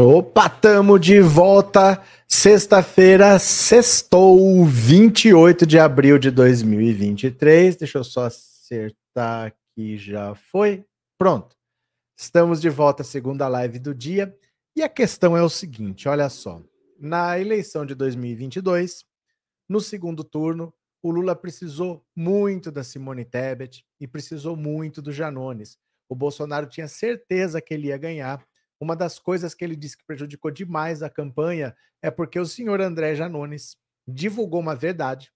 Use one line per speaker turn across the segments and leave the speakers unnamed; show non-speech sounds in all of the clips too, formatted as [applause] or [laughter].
Opa, tamo de volta. Sexta-feira, sextou, 28 de abril de 2023. Deixa eu só acertar aqui, já foi. Pronto. Estamos de volta, segunda live do dia. E a questão é o seguinte: olha só. Na eleição de 2022, no segundo turno, o Lula precisou muito da Simone Tebet e precisou muito do Janones. O Bolsonaro tinha certeza que ele ia ganhar uma das coisas que ele disse que prejudicou demais a campanha é porque o senhor André Janones divulgou uma verdade,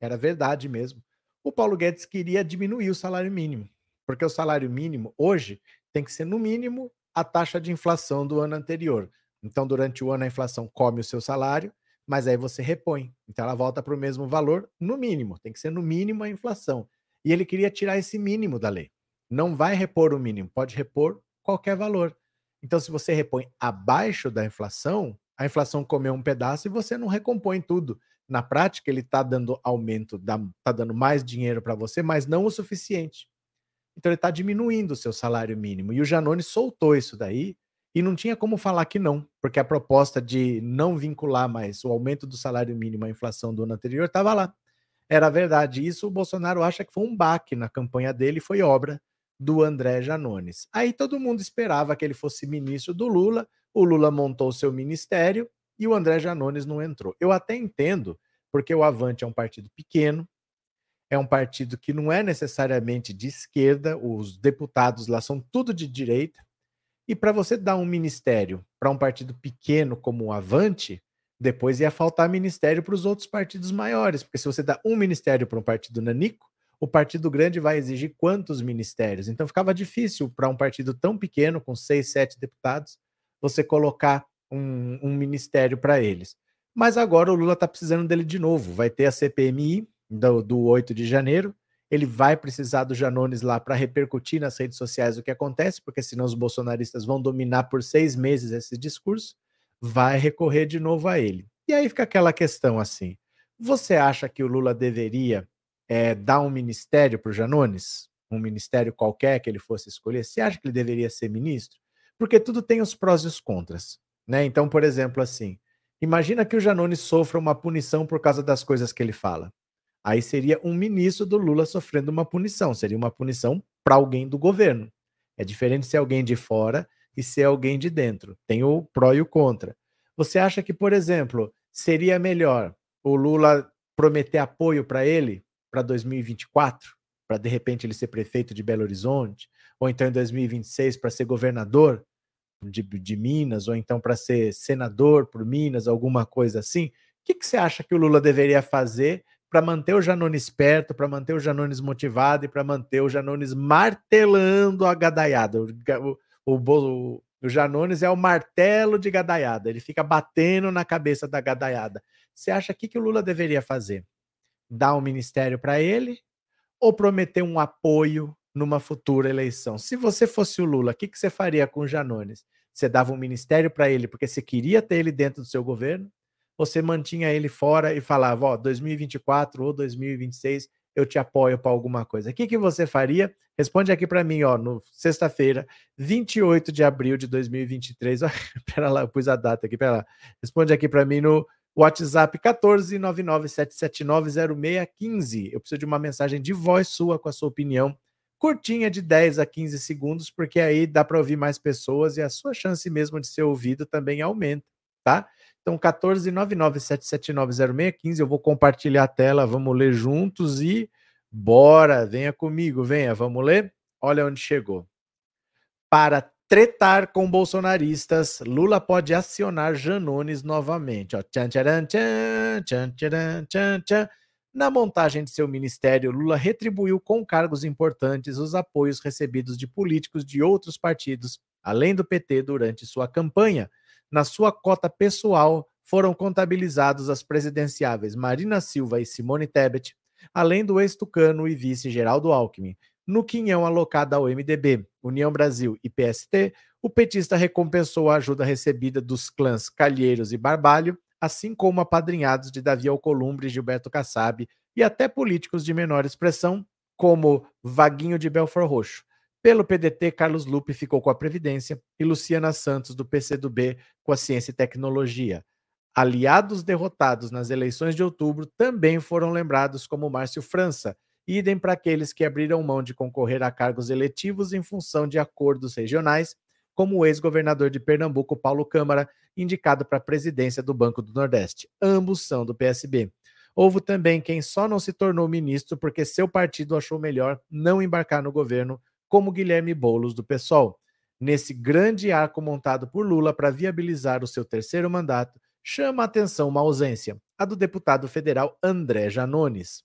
era verdade mesmo. O Paulo Guedes queria diminuir o salário mínimo, porque o salário mínimo hoje tem que ser no mínimo a taxa de inflação do ano anterior. Então, durante o ano, a inflação come o seu salário, mas aí você repõe. Então, ela volta para o mesmo valor, no mínimo. Tem que ser no mínimo a inflação. E ele queria tirar esse mínimo da lei. Não vai repor o mínimo, pode repor qualquer valor. Então, se você repõe abaixo da inflação, a inflação comeu um pedaço e você não recompõe tudo. Na prática, ele está dando aumento, está dando mais dinheiro para você, mas não o suficiente. Então, ele está diminuindo o seu salário mínimo. E o Janone soltou isso daí e não tinha como falar que não, porque a proposta de não vincular mais o aumento do salário mínimo à inflação do ano anterior estava lá. Era verdade. Isso o Bolsonaro acha que foi um baque na campanha dele, foi obra do André Janones. Aí todo mundo esperava que ele fosse ministro do Lula, o Lula montou seu ministério e o André Janones não entrou. Eu até entendo, porque o Avante é um partido pequeno, é um partido que não é necessariamente de esquerda, os deputados lá são tudo de direita, e para você dar um ministério para um partido pequeno como o Avante, depois ia faltar ministério para os outros partidos maiores, porque se você dá um ministério para um partido nanico, o partido grande vai exigir quantos ministérios? Então ficava difícil para um partido tão pequeno, com seis, sete deputados, você colocar um, um ministério para eles. Mas agora o Lula está precisando dele de novo. Vai ter a CPMI do, do 8 de janeiro. Ele vai precisar do Janones lá para repercutir nas redes sociais o que acontece, porque senão os bolsonaristas vão dominar por seis meses esse discurso. Vai recorrer de novo a ele. E aí fica aquela questão assim: você acha que o Lula deveria é, dar um ministério para o Janones, um ministério qualquer que ele fosse escolher, você acha que ele deveria ser ministro? Porque tudo tem os prós e os contras. Né? Então, por exemplo, assim, imagina que o Janones sofra uma punição por causa das coisas que ele fala. Aí seria um ministro do Lula sofrendo uma punição, seria uma punição para alguém do governo. É diferente ser alguém de fora e ser alguém de dentro. Tem o pró e o contra. Você acha que, por exemplo, seria melhor o Lula prometer apoio para ele para 2024, para de repente ele ser prefeito de Belo Horizonte, ou então em 2026 para ser governador de, de Minas, ou então para ser senador por Minas, alguma coisa assim. O que, que você acha que o Lula deveria fazer para manter o Janones perto, para manter o Janones motivado e para manter o Janones martelando a gadaiada? O, o, o, o Janones é o martelo de gadaiada, ele fica batendo na cabeça da gadaiada. Você acha que, que o Lula deveria fazer? Dar um ministério para ele ou prometer um apoio numa futura eleição? Se você fosse o Lula, o que, que você faria com o Janones? Você dava um ministério para ele porque você queria ter ele dentro do seu governo? Ou você mantinha ele fora e falava, ó, 2024 ou 2026 eu te apoio para alguma coisa. O que, que você faria? Responde aqui para mim, ó, no sexta-feira, 28 de abril de 2023. [laughs] pera lá, eu pus a data aqui, pera lá. Responde aqui para mim no WhatsApp 14997790615. Eu preciso de uma mensagem de voz sua com a sua opinião, curtinha de 10 a 15 segundos, porque aí dá para ouvir mais pessoas e a sua chance mesmo de ser ouvido também aumenta, tá? Então 14997790615, eu vou compartilhar a tela, vamos ler juntos e bora, venha comigo, venha, vamos ler? Olha onde chegou. Para tretar com bolsonaristas, Lula pode acionar Janones novamente. Ó, tchan, tcharan, tchan, tcharan, tchan, tchan. Na montagem de seu ministério, Lula retribuiu com cargos importantes os apoios recebidos de políticos de outros partidos, além do PT, durante sua campanha. Na sua cota pessoal, foram contabilizados as presidenciáveis Marina Silva e Simone Tebet, além do ex-tucano e vice Geraldo Alckmin. No quinhão alocado ao MDB, União Brasil e PST, o petista recompensou a ajuda recebida dos clãs Calheiros e Barbalho, assim como apadrinhados de Davi Alcolumbre, Gilberto Kassab e até políticos de menor expressão, como Vaguinho de Belfor Roxo. Pelo PDT, Carlos Lupe ficou com a Previdência e Luciana Santos, do PCdoB, com a Ciência e Tecnologia. Aliados derrotados nas eleições de outubro também foram lembrados como Márcio França, idem para aqueles que abriram mão de concorrer a cargos eletivos em função de acordos regionais, como o ex-governador de Pernambuco, Paulo Câmara, indicado para a presidência do Banco do Nordeste. Ambos são do PSB. Houve também quem só não se tornou ministro porque seu partido achou melhor não embarcar no governo, como Guilherme Boulos, do PSOL. Nesse grande arco montado por Lula para viabilizar o seu terceiro mandato, chama a atenção uma ausência, a do deputado federal André Janones.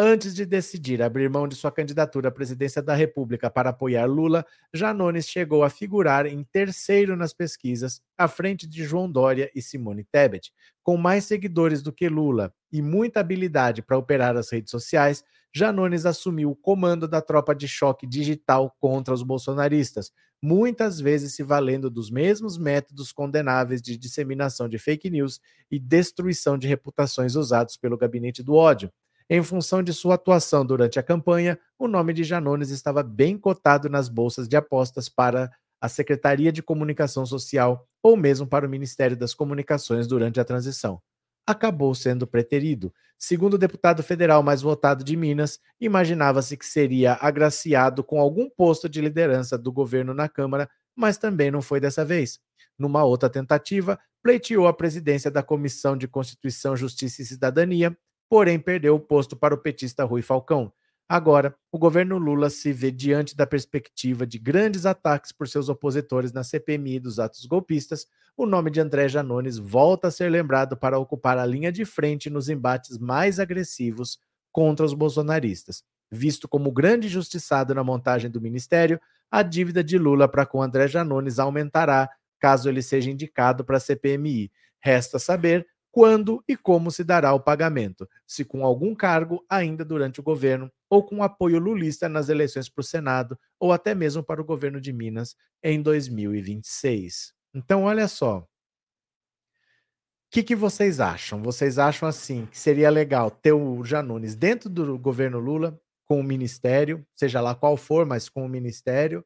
Antes de decidir abrir mão de sua candidatura à presidência da República para apoiar Lula, Janones chegou a figurar em terceiro nas pesquisas, à frente de João Dória e Simone Tebet. Com mais seguidores do que Lula e muita habilidade para operar as redes sociais, Janones assumiu o comando da tropa de choque digital contra os bolsonaristas, muitas vezes se valendo dos mesmos métodos condenáveis de disseminação de fake news e destruição de reputações usados pelo gabinete do ódio. Em função de sua atuação durante a campanha, o nome de Janones estava bem cotado nas bolsas de apostas para a Secretaria de Comunicação Social ou mesmo para o Ministério das Comunicações durante a transição. Acabou sendo preterido. Segundo o deputado federal mais votado de Minas, imaginava-se que seria agraciado com algum posto de liderança do governo na Câmara, mas também não foi dessa vez. Numa outra tentativa, pleiteou a presidência da Comissão de Constituição, Justiça e Cidadania porém perdeu o posto para o petista Rui Falcão. Agora, o governo Lula se vê diante da perspectiva de grandes ataques por seus opositores na CPMI dos atos golpistas. O nome de André Janones volta a ser lembrado para ocupar a linha de frente nos embates mais agressivos contra os bolsonaristas. Visto como grande justiçado na montagem do ministério, a dívida de Lula para com André Janones aumentará caso ele seja indicado para a CPMI. Resta saber quando e como se dará o pagamento, se com algum cargo ainda durante o governo, ou com apoio lulista nas eleições para o Senado, ou até mesmo para o governo de Minas em 2026. Então, olha só. O que, que vocês acham? Vocês acham assim que seria legal ter o Janones dentro do governo Lula, com o ministério, seja lá qual for, mas com o ministério,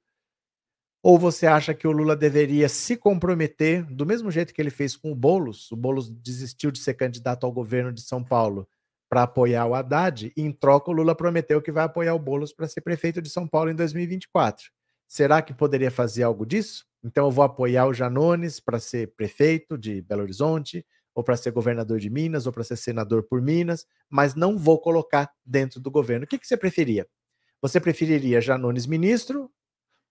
ou você acha que o Lula deveria se comprometer, do mesmo jeito que ele fez com o Boulos? O Boulos desistiu de ser candidato ao governo de São Paulo para apoiar o Haddad, e em troca o Lula prometeu que vai apoiar o Boulos para ser prefeito de São Paulo em 2024. Será que poderia fazer algo disso? Então eu vou apoiar o Janones para ser prefeito de Belo Horizonte, ou para ser governador de Minas, ou para ser senador por Minas, mas não vou colocar dentro do governo. O que, que você preferia? Você preferiria Janones ministro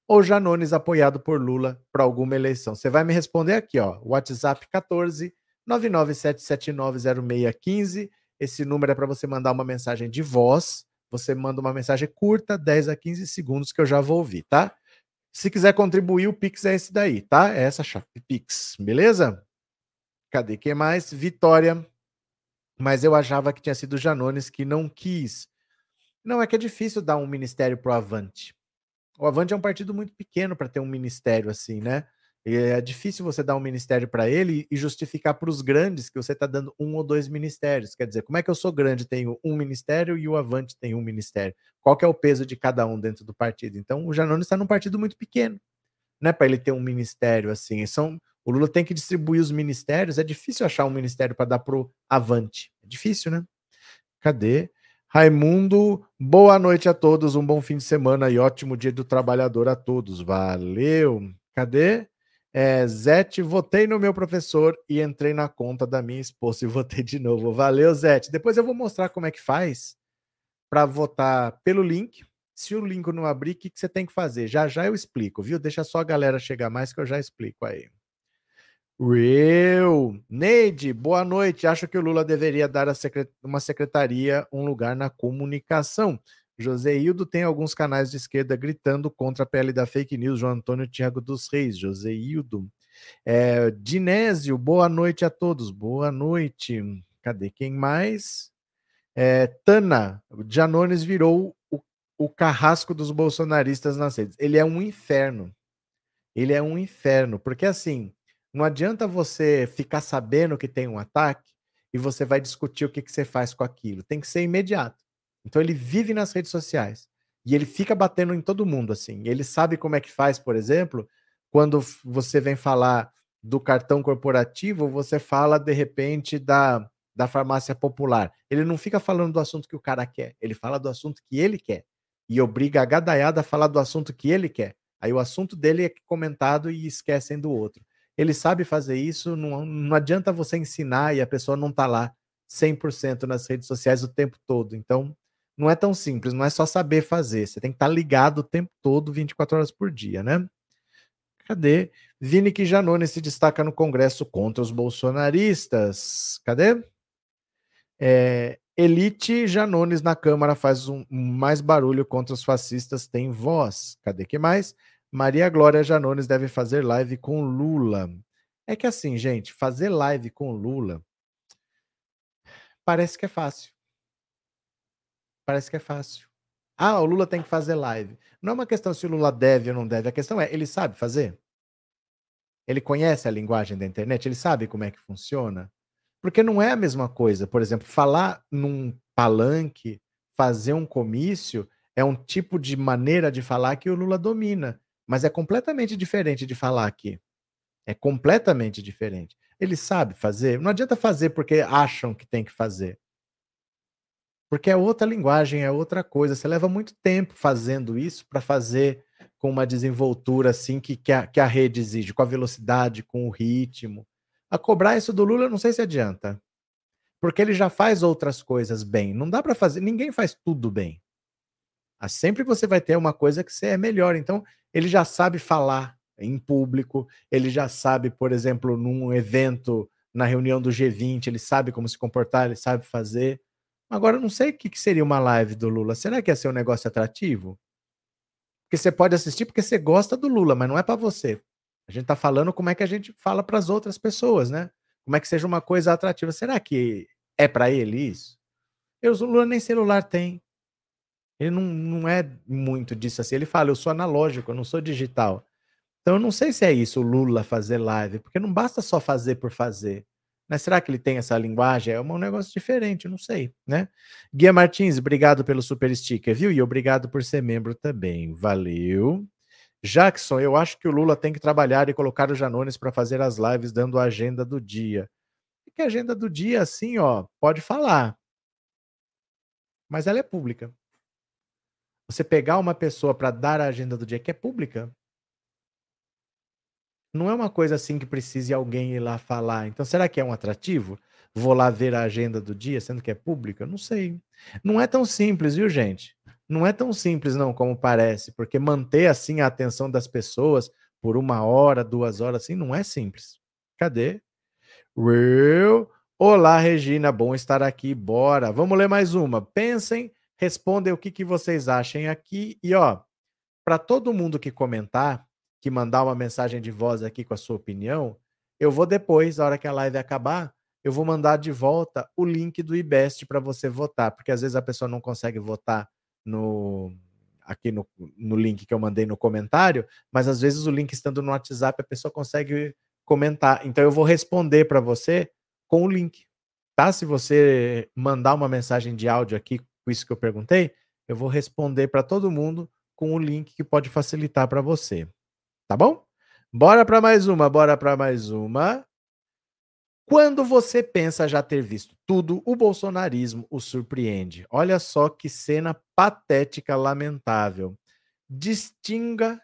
ou Janones apoiado por Lula para alguma eleição? Você vai me responder aqui, ó, WhatsApp 14 997790615. Esse número é para você mandar uma mensagem de voz. Você manda uma mensagem curta, 10 a 15 segundos, que eu já vou ouvir, tá? Se quiser contribuir, o Pix é esse daí, tá? É essa chave Pix, beleza? Cadê quem mais? Vitória. Mas eu achava que tinha sido Janones que não quis. Não, é que é difícil dar um ministério pro Avante. O Avante é um partido muito pequeno para ter um ministério assim, né? E é difícil você dar um ministério para ele e justificar para os grandes que você está dando um ou dois ministérios. Quer dizer, como é que eu sou grande, tenho um ministério e o Avante tem um ministério? Qual que é o peso de cada um dentro do partido? Então, o Janones está num partido muito pequeno, né? Para ele ter um ministério assim. São, o Lula tem que distribuir os ministérios. É difícil achar um ministério para dar pro Avante. É difícil, né? Cadê? Raimundo, boa noite a todos, um bom fim de semana e ótimo dia do trabalhador a todos. Valeu. Cadê? É, Zete, votei no meu professor e entrei na conta da minha esposa e votei de novo. Valeu, Zete. Depois eu vou mostrar como é que faz para votar pelo link. Se o link não abrir, o que, que você tem que fazer? Já já eu explico, viu? Deixa só a galera chegar mais que eu já explico aí. Real. Neide, boa noite. Acho que o Lula deveria dar secret... uma secretaria um lugar na comunicação. José Hildo tem alguns canais de esquerda gritando contra a pele da fake news. João Antônio Tiago dos Reis, José Hildo. É, Dinésio, boa noite a todos. Boa noite. Cadê quem mais? É, Tana, Janones virou o, o carrasco dos bolsonaristas nas redes. Ele é um inferno. Ele é um inferno, porque assim não adianta você ficar sabendo que tem um ataque e você vai discutir o que, que você faz com aquilo. Tem que ser imediato. Então ele vive nas redes sociais. E ele fica batendo em todo mundo, assim. Ele sabe como é que faz, por exemplo, quando você vem falar do cartão corporativo, você fala, de repente, da, da farmácia popular. Ele não fica falando do assunto que o cara quer, ele fala do assunto que ele quer. E obriga a gadaiada a falar do assunto que ele quer. Aí o assunto dele é comentado e esquecem do outro. Ele sabe fazer isso, não, não adianta você ensinar e a pessoa não tá lá 100% nas redes sociais o tempo todo. Então, não é tão simples, não é só saber fazer, você tem que estar tá ligado o tempo todo, 24 horas por dia, né? Cadê? Vini Janone se destaca no Congresso contra os bolsonaristas. Cadê? É, Elite Janones na Câmara faz um, mais barulho contra os fascistas, tem voz. Cadê que mais? Maria Glória Janones deve fazer live com Lula. É que assim, gente, fazer live com Lula parece que é fácil. Parece que é fácil. Ah, o Lula tem que fazer live. Não é uma questão se o Lula deve ou não deve. A questão é, ele sabe fazer? Ele conhece a linguagem da internet? Ele sabe como é que funciona? Porque não é a mesma coisa. Por exemplo, falar num palanque, fazer um comício, é um tipo de maneira de falar que o Lula domina. Mas é completamente diferente de falar aqui. É completamente diferente. Ele sabe fazer. Não adianta fazer porque acham que tem que fazer. Porque é outra linguagem, é outra coisa. Você leva muito tempo fazendo isso para fazer com uma desenvoltura assim que, que, a, que a rede exige, com a velocidade, com o ritmo. A cobrar isso do Lula, não sei se adianta. Porque ele já faz outras coisas bem. Não dá para fazer, ninguém faz tudo bem. Ah, sempre você vai ter uma coisa que você é melhor. Então, ele já sabe falar em público, ele já sabe, por exemplo, num evento, na reunião do G20, ele sabe como se comportar, ele sabe fazer. Agora, não sei o que, seria uma live do Lula. Será que ia ser um negócio atrativo? Porque você pode assistir porque você gosta do Lula, mas não é para você. A gente está falando como é que a gente fala para as outras pessoas, né? Como é que seja uma coisa atrativa. Será que é para ele isso? Eu, o Lula nem celular tem. Ele não, não é muito disso assim. Ele fala, eu sou analógico, eu não sou digital. Então eu não sei se é isso o Lula fazer live, porque não basta só fazer por fazer. Mas será que ele tem essa linguagem? É um negócio diferente, não sei, né? Guia Martins, obrigado pelo super sticker, viu? E obrigado por ser membro também. Valeu. Jackson, eu acho que o Lula tem que trabalhar e colocar o Janones para fazer as lives dando a agenda do dia. E que a agenda do dia, assim, ó, pode falar. Mas ela é pública. Você pegar uma pessoa para dar a agenda do dia que é pública, não é uma coisa assim que precise alguém ir lá falar. Então, será que é um atrativo? Vou lá ver a agenda do dia, sendo que é pública? Não sei. Não é tão simples, viu, gente? Não é tão simples, não, como parece, porque manter assim a atenção das pessoas por uma hora, duas horas, assim, não é simples. Cadê? Real. Olá, Regina, bom estar aqui. Bora. Vamos ler mais uma. Pensem, respondem o que, que vocês achem aqui. E, ó, para todo mundo que comentar, que mandar uma mensagem de voz aqui com a sua opinião, eu vou depois, na hora que a live acabar, eu vou mandar de volta o link do IBEST para você votar, porque às vezes a pessoa não consegue votar no aqui no, no link que eu mandei no comentário, mas às vezes o link estando no WhatsApp a pessoa consegue comentar. Então eu vou responder para você com o link, tá? Se você mandar uma mensagem de áudio aqui isso que eu perguntei, eu vou responder para todo mundo com o link que pode facilitar para você. Tá bom? Bora para mais uma, bora para mais uma. Quando você pensa já ter visto tudo, o bolsonarismo o surpreende. Olha só que cena patética, lamentável. Distinga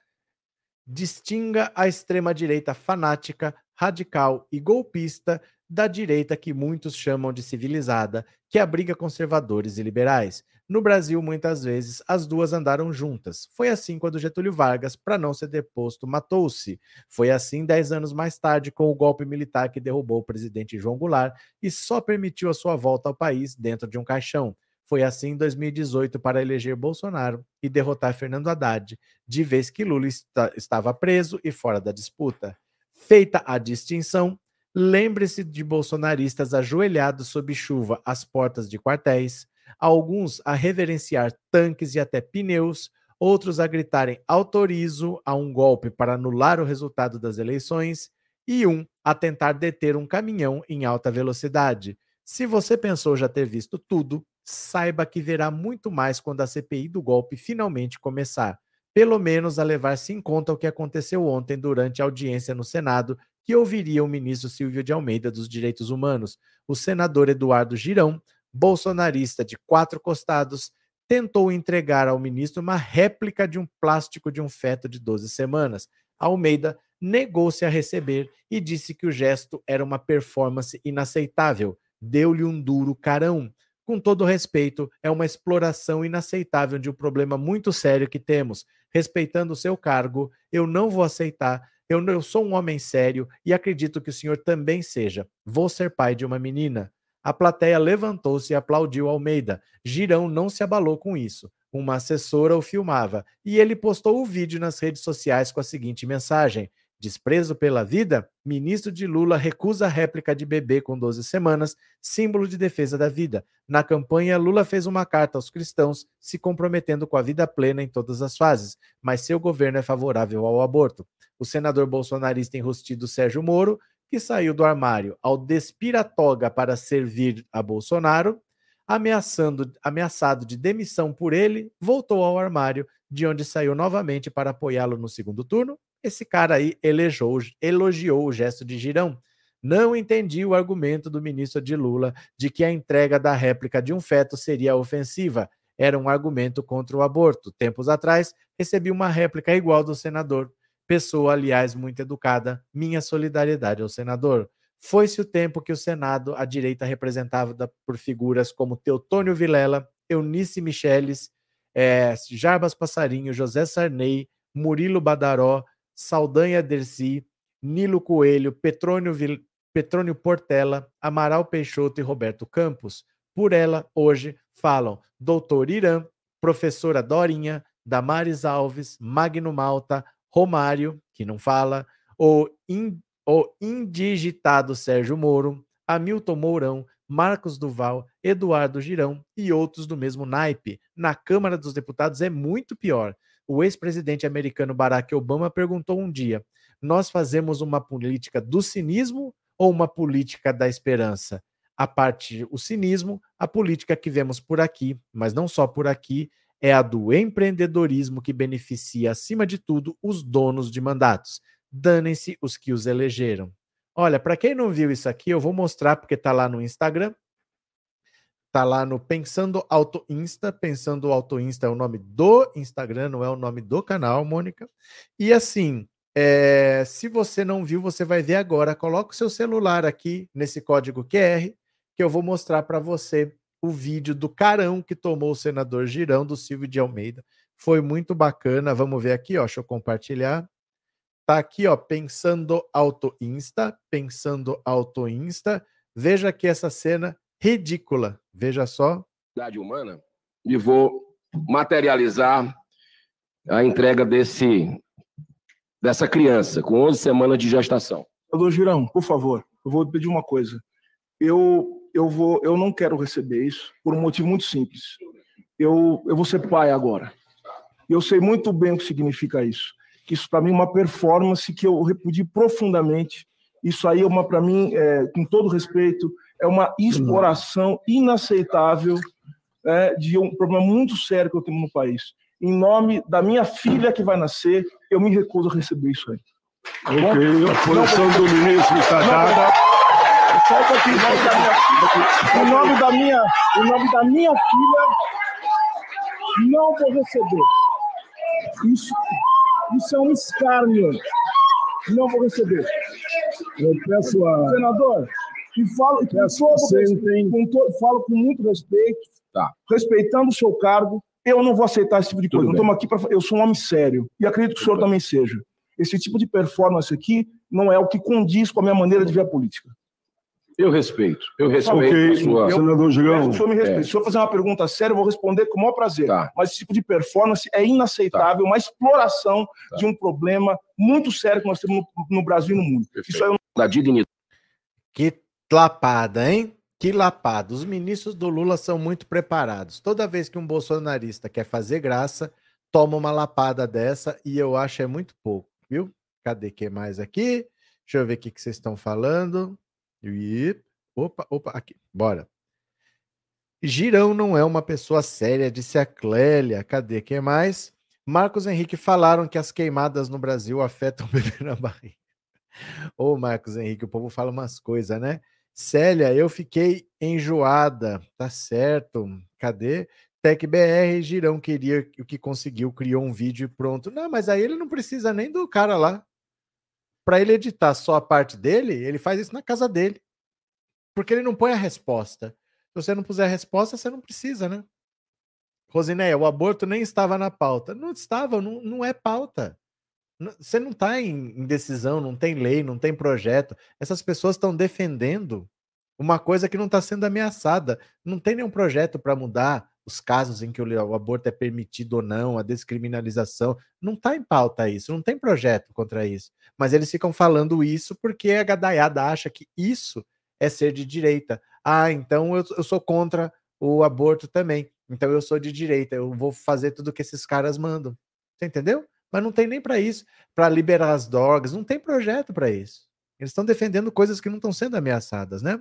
distinga a extrema direita fanática, radical e golpista da direita que muitos chamam de civilizada, que abriga conservadores e liberais. No Brasil, muitas vezes, as duas andaram juntas. Foi assim quando Getúlio Vargas, para não ser deposto, matou-se. Foi assim dez anos mais tarde, com o golpe militar que derrubou o presidente João Goulart e só permitiu a sua volta ao país dentro de um caixão. Foi assim em 2018 para eleger Bolsonaro e derrotar Fernando Haddad, de vez que Lula está, estava preso e fora da disputa. Feita a distinção, lembre-se de bolsonaristas ajoelhados sob chuva às portas de quartéis, alguns a reverenciar tanques e até pneus, outros a gritarem autorizo a um golpe para anular o resultado das eleições e um a tentar deter um caminhão em alta velocidade. Se você pensou já ter visto tudo, saiba que verá muito mais quando a CPI do golpe finalmente começar. Pelo menos a levar-se em conta o que aconteceu ontem durante a audiência no Senado, que ouviria o ministro Silvio de Almeida dos Direitos Humanos. O senador Eduardo Girão, bolsonarista de quatro costados, tentou entregar ao ministro uma réplica de um plástico de um feto de 12 semanas. Almeida negou-se a receber e disse que o gesto era uma performance inaceitável. Deu-lhe um duro carão. Com todo respeito, é uma exploração inaceitável de um problema muito sério que temos. Respeitando o seu cargo, eu não vou aceitar. Eu, eu sou um homem sério e acredito que o senhor também seja. Vou ser pai de uma menina. A plateia levantou-se e aplaudiu Almeida. Girão não se abalou com isso. Uma assessora o filmava e ele postou o vídeo nas redes sociais com a seguinte mensagem: Desprezo pela vida? Ministro de Lula recusa réplica de bebê com 12 semanas, símbolo de defesa da vida. Na campanha, Lula fez uma carta aos cristãos, se comprometendo com a vida plena em todas as fases, mas seu governo é favorável ao aborto. O senador bolsonarista enrustido Sérgio Moro, que saiu do armário ao despir a toga para servir a Bolsonaro, ameaçando, ameaçado de demissão por ele, voltou ao armário, de onde saiu novamente para apoiá-lo no segundo turno esse cara aí elogiou o gesto de Girão. Não entendi o argumento do ministro de Lula de que a entrega da réplica de um feto seria ofensiva. Era um argumento contra o aborto. Tempos atrás, recebi uma réplica igual do senador. Pessoa, aliás, muito educada. Minha solidariedade ao senador. Foi-se o tempo que o Senado, a direita representada por figuras como Teotônio Vilela, Eunice Micheles, é, Jarbas Passarinho, José Sarney, Murilo Badaró, Saldanha Dercy, Nilo Coelho, Petrônio, Vil... Petrônio Portela, Amaral Peixoto e Roberto Campos. Por ela, hoje, falam Doutor Irã, Professora Dorinha, Damares Alves, Magno Malta, Romário, que não fala, o, in... o indigitado Sérgio Moro, Hamilton Mourão, Marcos Duval, Eduardo Girão e outros do mesmo naipe. Na Câmara dos Deputados é muito pior. O ex-presidente americano Barack Obama perguntou um dia: nós fazemos uma política do cinismo ou uma política da esperança? A parte o cinismo, a política que vemos por aqui, mas não só por aqui, é a do empreendedorismo que beneficia, acima de tudo, os donos de mandatos. Danem-se os que os elegeram. Olha, para quem não viu isso aqui, eu vou mostrar porque está lá no Instagram. Tá lá no Pensando Auto Insta. Pensando Auto Insta é o nome do Instagram, não é o nome do canal, Mônica. E assim, é, se você não viu, você vai ver agora. Coloca o seu celular aqui nesse código QR, que eu vou mostrar para você o vídeo do carão que tomou o senador Girão do Silvio de Almeida. Foi muito bacana. Vamos ver aqui, ó. Deixa eu compartilhar. Tá aqui, ó, Pensando Auto Insta, Pensando Auto Insta. Veja aqui essa cena ridícula. Veja só.
Humana e vou materializar a entrega desse dessa criança com 11 semanas de gestação.
Doutor Girão, por favor, eu vou pedir uma coisa. Eu eu vou eu não quero receber isso por um motivo muito simples. Eu eu vou ser pai agora. Eu sei muito bem o que significa isso. Que isso para mim é uma performance que eu repudio profundamente. Isso aí é uma para mim, é, com todo respeito, é uma exploração inaceitável é, de um problema muito sério que eu tenho no país. Em nome da minha filha que vai nascer, eu me recuso a receber isso aí.
Ok, a posição do ministro está dada.
aqui, em nome da minha, em nome da minha filha, não vou receber. Isso, isso é um escárnio. Não vou receber.
Eu peço a.
Senador, e falo, e com todo respeito, com to, falo com muito respeito, tá. respeitando o seu cargo, eu não vou aceitar esse tipo de coisa. Não aqui para. Eu sou um homem sério e acredito que o senhor também seja. Esse tipo de performance aqui não é o que condiz com a minha maneira de ver a política.
Eu respeito. Eu respeito okay. a
sua. Senador Gigão.
O senhor me respeita. É. Se o senhor fazer uma pergunta séria, eu vou responder com o maior prazer. Tá. Mas esse tipo de performance é inaceitável, tá. uma exploração tá. de um problema muito sério que nós temos no, no Brasil e no mundo.
Perfeito. Isso é um... da dignidade.
Que lapada, hein? Que lapada. Os ministros do Lula são muito preparados. Toda vez que um bolsonarista quer fazer graça, toma uma lapada dessa e eu acho é muito pouco, viu? Cadê que mais aqui? Deixa eu ver o que, que vocês estão falando. Opa, opa, aqui, bora. Girão não é uma pessoa séria, disse a Clélia. Cadê quem mais? Marcos Henrique falaram que as queimadas no Brasil afetam o bebê na barriga. Ô, Marcos Henrique, o povo fala umas coisas, né? Célia, eu fiquei enjoada. Tá certo. Cadê? TecBR, Girão queria o que conseguiu, criou um vídeo e pronto. Não, mas aí ele não precisa nem do cara lá. Para ele editar só a parte dele, ele faz isso na casa dele. Porque ele não põe a resposta. Se você não puser a resposta, você não precisa, né? Rosinéia, o aborto nem estava na pauta. Não estava, não, não é pauta. Você não está em, decisão, não tem lei, não tem projeto. Essas pessoas estão defendendo uma coisa que não está sendo ameaçada. Não tem nenhum projeto para mudar os casos em que o, aborto é permitido ou não, a descriminalização. Não está em pauta isso, não tem projeto contra isso. Mas eles ficam falando isso porque a gadaiada acha que isso é ser de direita. Ah, então eu, eu sou contra o aborto também. Então eu sou de direita, eu vou fazer tudo que esses caras mandam. Você entendeu? Mas não tem nem para isso, para liberar as drogas, não tem projeto para isso. Eles estão defendendo coisas que não estão sendo ameaçadas, né?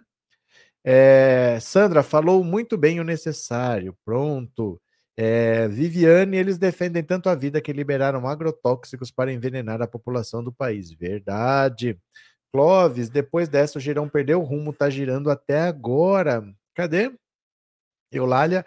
É, Sandra falou muito bem o necessário. Pronto. É, Viviane, eles defendem tanto a vida que liberaram agrotóxicos para envenenar a população do país. Verdade. Clóvis, depois dessa, o girão perdeu o rumo, tá girando até agora. Cadê? Eulália,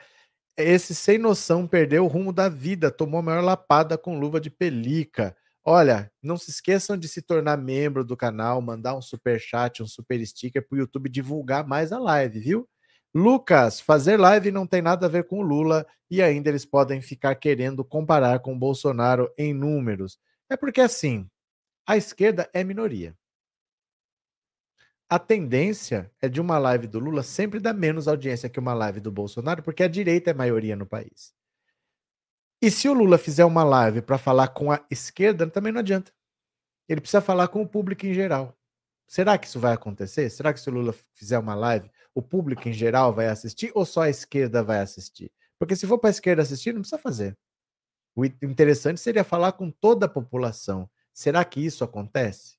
esse sem noção perdeu o rumo da vida, tomou a maior lapada com luva de pelica. Olha, não se esqueçam de se tornar membro do canal, mandar um super chat, um super sticker para o YouTube divulgar mais a live, viu? Lucas, fazer live não tem nada a ver com o Lula e ainda eles podem ficar querendo comparar com o Bolsonaro em números. É porque assim, a esquerda é minoria. A tendência é de uma live do Lula sempre dar menos audiência que uma live do Bolsonaro, porque a direita é maioria no país. E se o Lula fizer uma live para falar com a esquerda, também não adianta. Ele precisa falar com o público em geral. Será que isso vai acontecer? Será que se o Lula fizer uma live, o público em geral vai assistir ou só a esquerda vai assistir? Porque se for para a esquerda assistir, não precisa fazer. O interessante seria falar com toda a população. Será que isso acontece?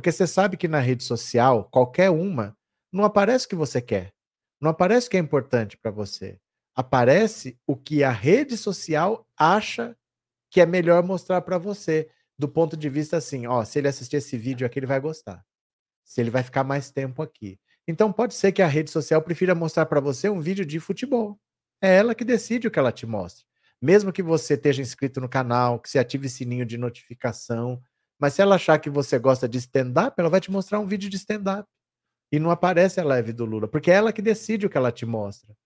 Porque você sabe que na rede social, qualquer uma, não aparece o que você quer. Não aparece o que é importante para você aparece o que a rede social acha que é melhor mostrar para você, do ponto de vista assim, ó, se ele assistir esse vídeo aqui, ele vai gostar. Se ele vai ficar mais tempo aqui. Então pode ser que a rede social prefira mostrar para você um vídeo de futebol. É ela que decide o que ela te mostra. Mesmo que você esteja inscrito no canal, que você ative sininho de notificação, mas se ela achar que você gosta de stand-up, ela vai te mostrar um vídeo de stand-up. E não aparece a live do Lula, porque é ela que decide o que ela te mostra.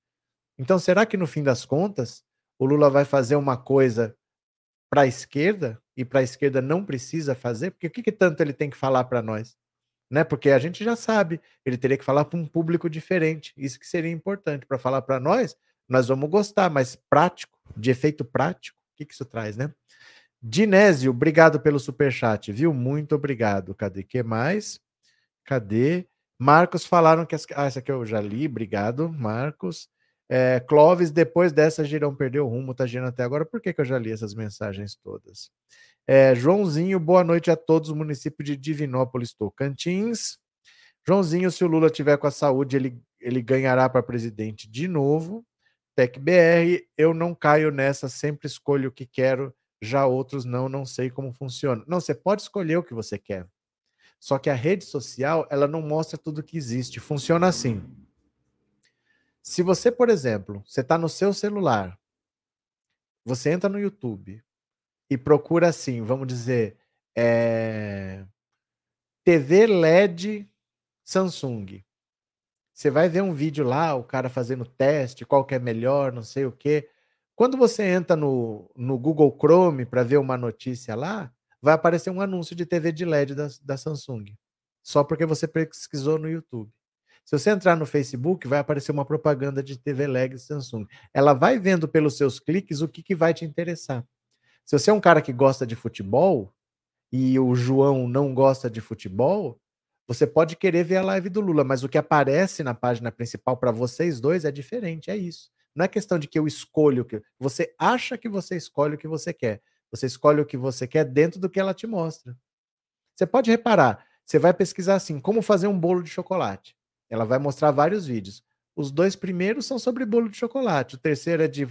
Então, será que no fim das contas, o Lula vai fazer uma coisa para a esquerda e para a esquerda não precisa fazer? Porque o que, que tanto ele tem que falar para nós? Né? Porque a gente já sabe, ele teria que falar para um público diferente. Isso que seria importante para falar para nós. Nós vamos gostar, mas prático, de efeito prático, o que, que isso traz, né? Dinésio, obrigado pelo super chat, viu? Muito obrigado. Cadê que mais? Cadê? Marcos falaram que as... ah, essa aqui eu já li, obrigado, Marcos. É, Clóvis, depois dessa, Girão perdeu o rumo, tá girando até agora. Por que, que eu já li essas mensagens todas? É, Joãozinho, boa noite a todos, município de Divinópolis, Tocantins. Joãozinho, se o Lula tiver com a saúde, ele, ele ganhará para presidente de novo. TecBR, eu não caio nessa, sempre escolho o que quero, já outros não, não sei como funciona. Não, você pode escolher o que você quer. Só que a rede social, ela não mostra tudo que existe. Funciona assim. Se você, por exemplo, você está no seu celular, você entra no YouTube e procura assim, vamos dizer, é... TV LED Samsung. Você vai ver um vídeo lá, o cara fazendo teste, qual que é melhor, não sei o quê. Quando você entra no, no Google Chrome para ver uma notícia lá, vai aparecer um anúncio de TV de LED da, da Samsung. Só porque você pesquisou no YouTube. Se você entrar no Facebook, vai aparecer uma propaganda de TV Leg Samsung. Ela vai vendo pelos seus cliques o que, que vai te interessar. Se você é um cara que gosta de futebol e o João não gosta de futebol, você pode querer ver a live do Lula, mas o que aparece na página principal para vocês dois é diferente, é isso. Não é questão de que eu escolho o que você acha que você escolhe o que você quer. Você escolhe o que você quer dentro do que ela te mostra. Você pode reparar, você vai pesquisar assim, como fazer um bolo de chocolate. Ela vai mostrar vários vídeos. Os dois primeiros são sobre bolo de chocolate. O terceiro é de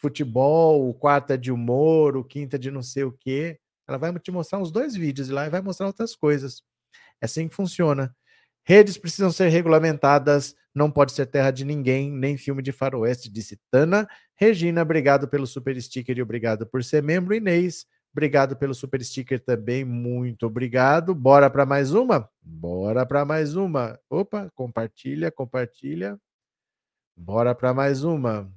futebol, o quarto é de humor, o quinto é de não sei o quê. Ela vai te mostrar uns dois vídeos lá e vai mostrar outras coisas. É assim que funciona. Redes precisam ser regulamentadas, não pode ser terra de ninguém, nem filme de faroeste, disse Tana. Regina, obrigado pelo super sticker e obrigado por ser membro. Inês, obrigado pelo super sticker também, muito obrigado. Bora para mais uma? Bora para mais uma. Opa, compartilha, compartilha. Bora para mais uma.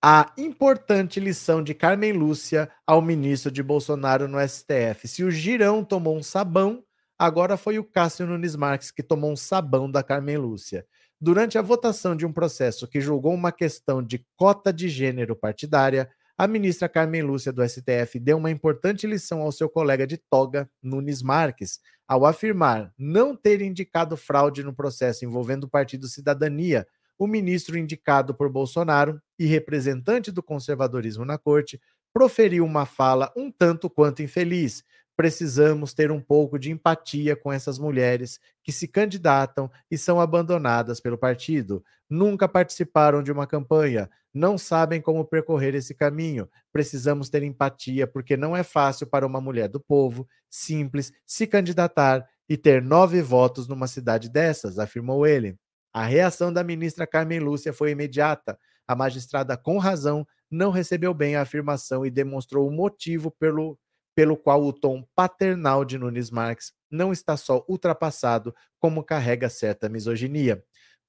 A importante lição de Carmen Lúcia ao ministro de Bolsonaro no STF. Se o Girão tomou um sabão, agora foi o Cássio Nunes Marques que tomou um sabão da Carmen Lúcia. Durante a votação de um processo que julgou uma questão de cota de gênero partidária, a ministra Carmen Lúcia do STF deu uma importante lição ao seu colega de toga, Nunes Marques, ao afirmar não ter indicado fraude no processo envolvendo o Partido Cidadania, o ministro indicado por Bolsonaro e representante do conservadorismo na corte proferiu uma fala um tanto quanto infeliz. Precisamos ter um pouco de empatia com essas mulheres que se candidatam e são abandonadas pelo partido. Nunca participaram de uma campanha, não sabem como percorrer esse caminho. Precisamos ter empatia porque não é fácil para uma mulher do povo, simples, se candidatar e ter nove votos numa cidade dessas, afirmou ele. A reação da ministra Carmen Lúcia foi imediata. A magistrada, com razão, não recebeu bem a afirmação e demonstrou o motivo pelo, pelo qual o tom paternal de Nunes Marques não está só ultrapassado, como carrega certa misoginia.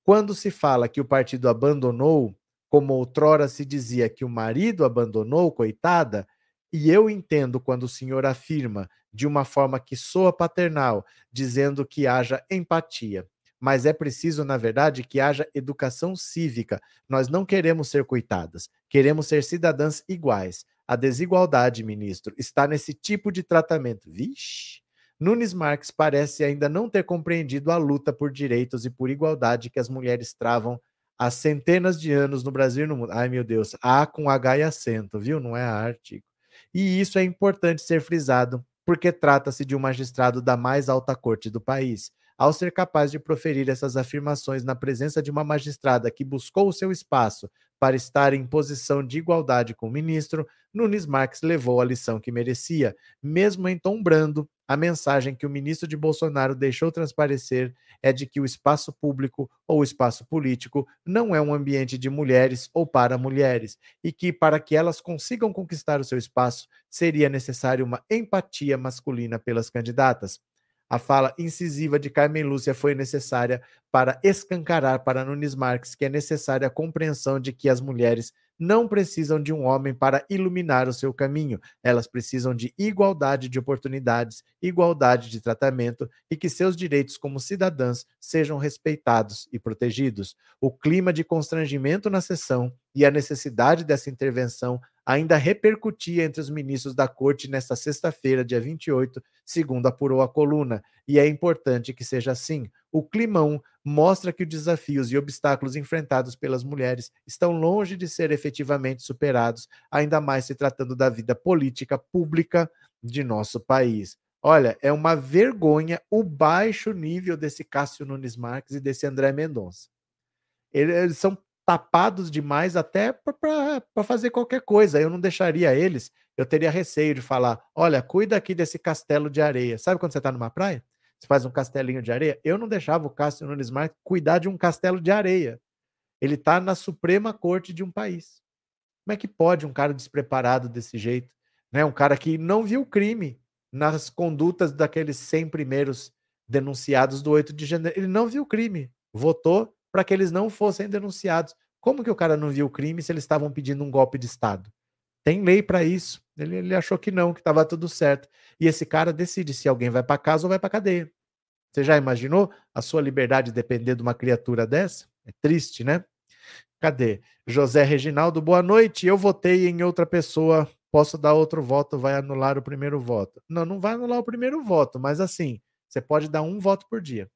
Quando se fala que o partido abandonou, como outrora se dizia que o marido abandonou, coitada, e eu entendo quando o senhor afirma de uma forma que soa paternal, dizendo que haja empatia mas é preciso, na verdade, que haja educação cívica. Nós não queremos ser coitadas, queremos ser cidadãs iguais. A desigualdade, ministro, está nesse tipo de tratamento. Vixe! Nunes Marques parece ainda não ter compreendido a luta por direitos e por igualdade que as mulheres travam há centenas de anos no Brasil e no mundo. Ai, meu Deus, A com H e acento, viu? Não é artigo. E isso é importante ser frisado, porque trata-se de um magistrado da mais alta corte do país ao ser capaz de proferir essas afirmações na presença de uma magistrada que buscou o seu espaço para estar em posição de igualdade com o ministro, Nunes Marques levou a lição que merecia, mesmo em tom brando. A mensagem que o ministro de Bolsonaro deixou transparecer é de que o espaço público ou o espaço político não é um ambiente de mulheres ou para mulheres, e que, para que elas consigam conquistar o seu espaço, seria necessário uma empatia masculina pelas candidatas. A fala incisiva de Carmen Lúcia foi necessária para escancarar para Nunes Marques que é necessária a compreensão de que as mulheres não precisam de um homem para iluminar o seu caminho. Elas precisam de igualdade de oportunidades, igualdade de tratamento e que seus direitos como cidadãs sejam respeitados e protegidos. O clima de constrangimento na sessão e a necessidade dessa intervenção ainda repercutia entre os ministros da corte nesta sexta-feira, dia 28, segundo apurou a coluna. E é importante que seja assim. O climão mostra que os desafios e obstáculos enfrentados pelas mulheres estão longe de ser efetivamente superados, ainda mais se tratando da vida política pública de nosso país. Olha, é uma vergonha o baixo nível desse Cássio Nunes Marques e desse André Mendonça. Eles são tapados demais até para fazer qualquer coisa. Eu não deixaria eles, eu teria receio de falar: olha, cuida aqui desse castelo de areia. Sabe quando você está numa praia? Você faz um castelinho de areia? Eu não deixava o Cássio Nunes Marques cuidar de um castelo de areia. Ele está na Suprema Corte de um país. Como é que pode um cara despreparado desse jeito? Né? Um cara que não viu crime nas condutas daqueles 100 primeiros denunciados do 8 de janeiro. Ele não viu crime. Votou para que eles não fossem denunciados. Como que o cara não viu o crime se eles estavam pedindo um golpe de Estado? Tem lei para isso. Ele, ele, achou que não, que estava tudo certo. E esse cara decide se alguém vai para casa ou vai para cadeia. Você já imaginou a sua liberdade depender de uma criatura dessa? É triste, né? Cadê? José Reginaldo, boa noite. Eu votei em outra pessoa. Posso dar outro voto? Vai anular o primeiro voto? Não, não vai anular o primeiro voto, mas assim, você pode dar um voto por dia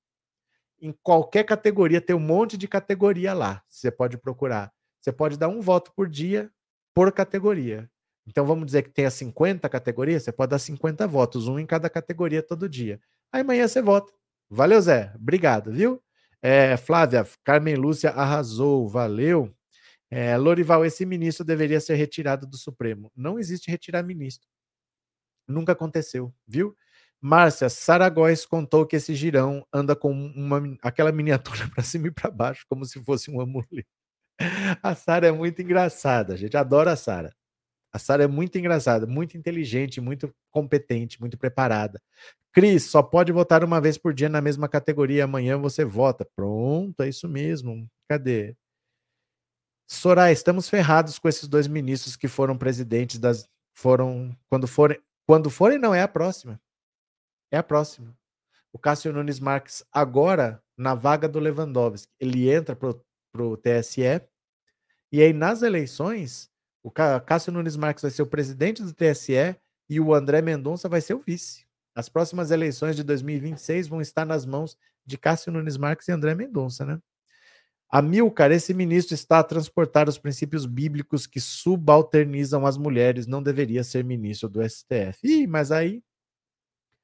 em qualquer categoria, tem um monte de categoria lá. Você pode procurar. Você pode dar um voto por dia por categoria. Então vamos dizer que tenha 50 categorias, você pode dar 50 votos, um em cada categoria todo dia. Aí amanhã você vota. Valeu, Zé. Obrigado, viu? É, Flávia, Carmen Lúcia arrasou, valeu. É, Lorival, esse ministro deveria ser retirado do Supremo. Não existe retirar ministro. Nunca aconteceu, viu? Márcia, Saragóis contou que esse girão anda com uma, aquela miniatura [laughs] para cima e para baixo, como se fosse um amuleto. A Sara é muito engraçada, gente adora a Sara. A Sara é muito engraçada, muito inteligente, muito competente, muito preparada. Cris, só pode votar uma vez por dia na mesma categoria. Amanhã você vota. Pronto, é isso mesmo. Cadê? Soraya, estamos ferrados com esses dois ministros que foram presidentes das. Foram. Quando forem. Quando forem, não, é a próxima. É a próxima. O Cássio Nunes Marques, agora, na vaga do Lewandowski, ele entra para o TSE. E aí, nas eleições, o Cássio Nunes Marques vai ser o presidente do TSE e o André Mendonça vai ser o vice. As próximas eleições de 2026 vão estar nas mãos de Cássio Nunes Marques e André Mendonça, né? Amilcar, esse ministro está a transportar os princípios bíblicos que subalternizam as mulheres, não deveria ser ministro do STF. Ih, mas aí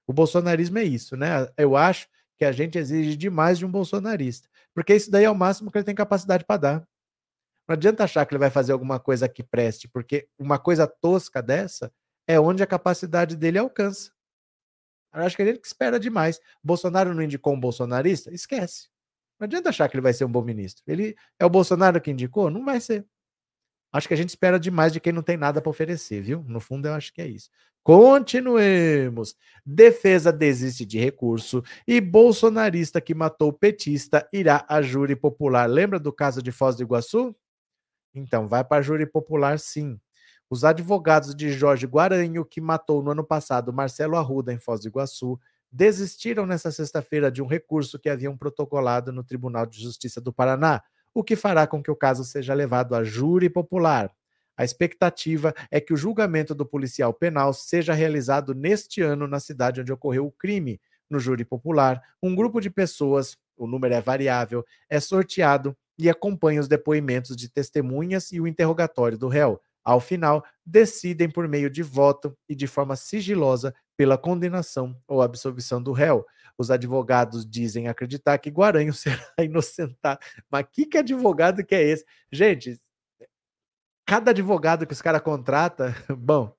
o bolsonarismo é isso, né? Eu acho que a gente exige demais de um bolsonarista, porque isso daí é o máximo que ele tem capacidade para dar. Não adianta achar que ele vai fazer alguma coisa que preste, porque uma coisa tosca dessa é onde a capacidade dele alcança. Eu acho que ele espera demais. Bolsonaro não indicou um bolsonarista? Esquece. Não adianta achar que ele vai ser um bom ministro. Ele é o Bolsonaro que indicou? Não vai ser. Acho que a gente espera demais de quem não tem nada para oferecer, viu? No fundo, eu acho que é isso. Continuemos. Defesa desiste de recurso e bolsonarista que matou petista irá a júri popular. Lembra do caso de Foz do Iguaçu? Então, vai para a júri popular, sim. Os advogados de Jorge Guaranho, que matou no ano passado Marcelo Arruda em Foz do Iguaçu, desistiram nesta sexta-feira de um recurso que haviam protocolado no Tribunal de Justiça do Paraná, o que fará com que o caso seja levado a júri popular. A expectativa é que o julgamento do policial penal seja realizado neste ano na cidade onde ocorreu o crime. No júri popular, um grupo de pessoas, o número é variável, é sorteado e acompanha os depoimentos de testemunhas e o interrogatório do réu. Ao final, decidem por meio de voto e de forma sigilosa pela condenação ou absolvição do réu. Os advogados dizem acreditar que Guaranho [laughs] será inocentado. Mas que, que advogado que é esse? Gente, cada advogado que os caras contrata, [laughs] bom,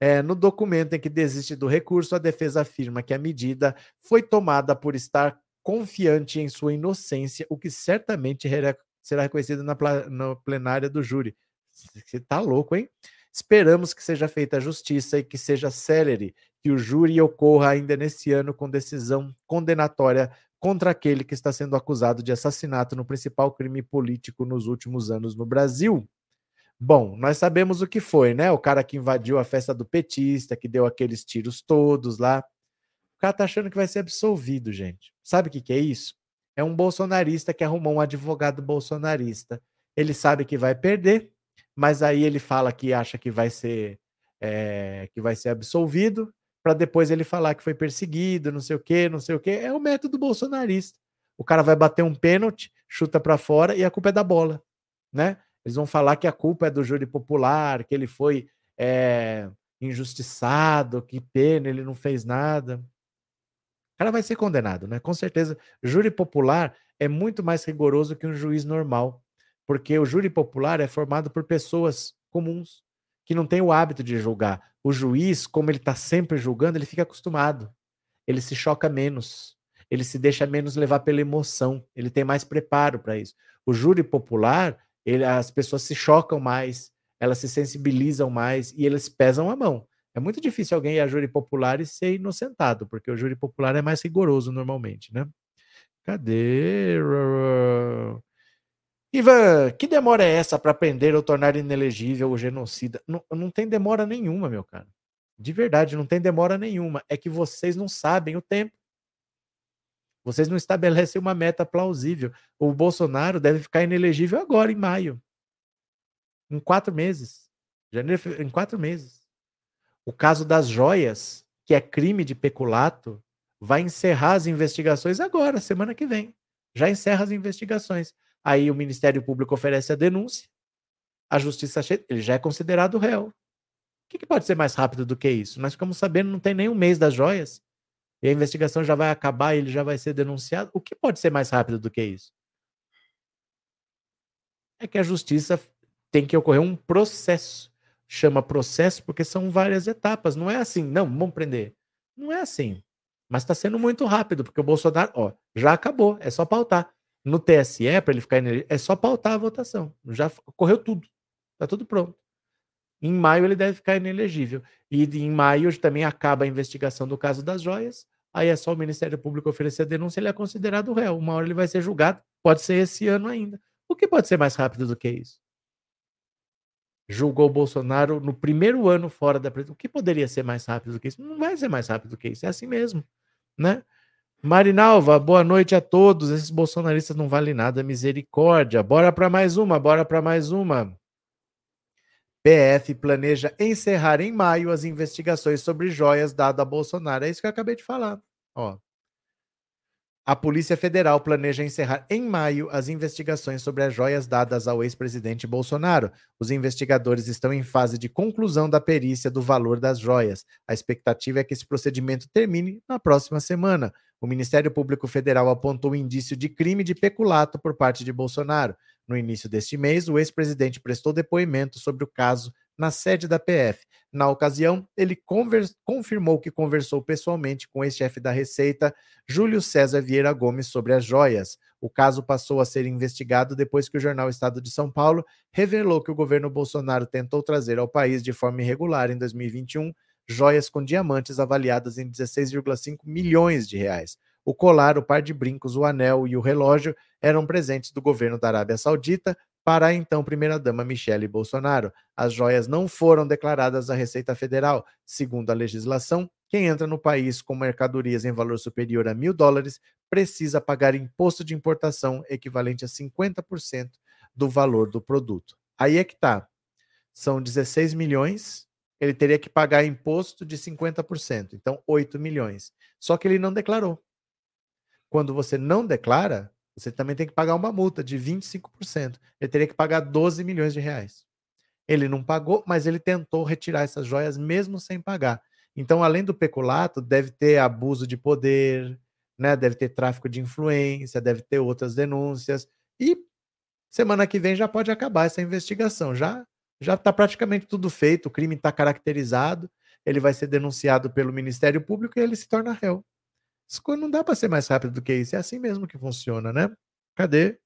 é, no documento em que desiste do recurso, a defesa afirma que a medida foi tomada por estar confiante em sua inocência, o que certamente será reconhecido na, na plenária do júri. Você tá louco, hein? Esperamos que seja feita a justiça e que seja célere, que o júri ocorra ainda nesse ano com decisão condenatória contra aquele que está sendo acusado de assassinato no principal crime político nos últimos anos no Brasil. Bom, nós sabemos o que foi, né? O cara que invadiu a festa do petista, que deu aqueles tiros todos lá. O cara tá achando que vai ser absolvido, gente. Sabe o que, que é isso? É um bolsonarista que arrumou um advogado bolsonarista. Ele sabe que vai perder, mas aí ele fala que acha que vai ser é, que vai ser absolvido, para depois ele falar que foi perseguido, não sei o quê, não sei o quê. É o método bolsonarista. O cara vai bater um pênalti, chuta para fora e a culpa é da bola, né? Eles vão falar que a culpa é do júri popular, que ele foi é, injustiçado, que pena, ele não fez nada. O cara vai ser condenado, né? Com certeza. Júri popular é muito mais rigoroso que um juiz normal porque o júri popular é formado por pessoas comuns que não têm o hábito de julgar. O juiz, como ele está sempre julgando, ele fica acostumado. Ele se choca menos. Ele se deixa menos levar pela emoção. Ele tem mais preparo para isso. O júri popular, ele, as pessoas se chocam mais, elas se sensibilizam mais e eles pesam a mão. É muito difícil alguém ir a júri popular e ser inocentado, porque o júri popular é mais rigoroso normalmente, né? Cadê? Ivan, que demora é essa para prender ou tornar inelegível o genocida? Não, não tem demora nenhuma, meu cara. De verdade, não tem demora nenhuma. É que vocês não sabem o tempo. Vocês não estabelecem uma meta plausível. O Bolsonaro deve ficar inelegível agora, em maio. Em quatro meses. Janeiro, em quatro meses. O caso das joias, que é crime de peculato, vai encerrar as investigações agora, semana que vem. Já encerra as investigações. Aí o Ministério Público oferece a denúncia, a justiça ele já é considerado réu. O que, que, pode ser mais rápido do que isso? Nós ficamos sabendo, não tem nem um mês das joias. E a investigação já vai acabar, ele já vai ser denunciado. O que pode ser mais rápido do que isso? É que a justiça tem que ocorrer um processo. Chama processo porque são várias etapas. Não é assim, não, vamos prender. Não é assim. Mas está sendo muito rápido, porque o Bolsonaro, ó, já acabou, é só pautar. No TSE, para ele ficar inele... é só pautar a votação. Já ocorreu tudo. Está tudo pronto. Em maio ele deve ficar inelegível. E em maio também acaba a investigação do caso das joias. Aí é só o Ministério Público oferecer a denúncia, ele é considerado réu. Uma hora ele vai ser julgado, pode ser esse ano ainda. O que pode ser mais rápido do que isso? Julgou o Bolsonaro no primeiro ano fora da presidência. O que poderia ser mais rápido do que isso? Não vai ser mais rápido do que isso. É assim mesmo, né? Marinalva, boa noite a todos. Esses bolsonaristas não valem nada, misericórdia. Bora para mais uma, bora para mais uma. PF planeja encerrar em maio as investigações sobre joias dadas a Bolsonaro. É isso que eu acabei de falar. Ó. A Polícia Federal planeja encerrar em maio as investigações sobre as joias dadas ao ex-presidente Bolsonaro. Os investigadores estão em fase de conclusão da perícia do valor das joias. A expectativa é que esse procedimento termine na próxima semana. O Ministério Público Federal apontou indício de crime de peculato por parte de Bolsonaro. No início deste mês, o ex-presidente prestou depoimento sobre o caso na sede da PF. Na ocasião, ele confirmou que conversou pessoalmente com o ex-chefe da Receita, Júlio César Vieira Gomes, sobre as joias. O caso passou a ser investigado depois que o jornal Estado de São Paulo revelou que o governo Bolsonaro tentou trazer ao país de forma irregular em 2021 joias com diamantes avaliadas em 16,5 milhões de reais. O colar, o par de brincos, o anel e o relógio eram presentes do governo da Arábia Saudita para a então primeira-dama Michele Bolsonaro. As joias não foram declaradas à Receita Federal. Segundo a legislação, quem entra no país com mercadorias em valor superior a mil dólares precisa pagar imposto de importação equivalente a 50% do valor do produto. Aí é que tá. São 16 milhões, ele teria que pagar imposto de 50%, então 8 milhões. Só que ele não declarou. Quando você não declara, você também tem que pagar uma multa de 25%. Ele teria que pagar 12 milhões de reais. Ele não pagou, mas ele tentou retirar essas joias mesmo sem pagar. Então, além do peculato, deve ter abuso de poder, né? deve ter tráfico de influência, deve ter outras denúncias. E semana que vem já pode acabar essa investigação. Já já está praticamente tudo feito, o crime está caracterizado, ele vai ser denunciado pelo Ministério Público e ele se torna réu. Não dá para ser mais rápido do que isso. É assim mesmo que funciona, né? Cadê?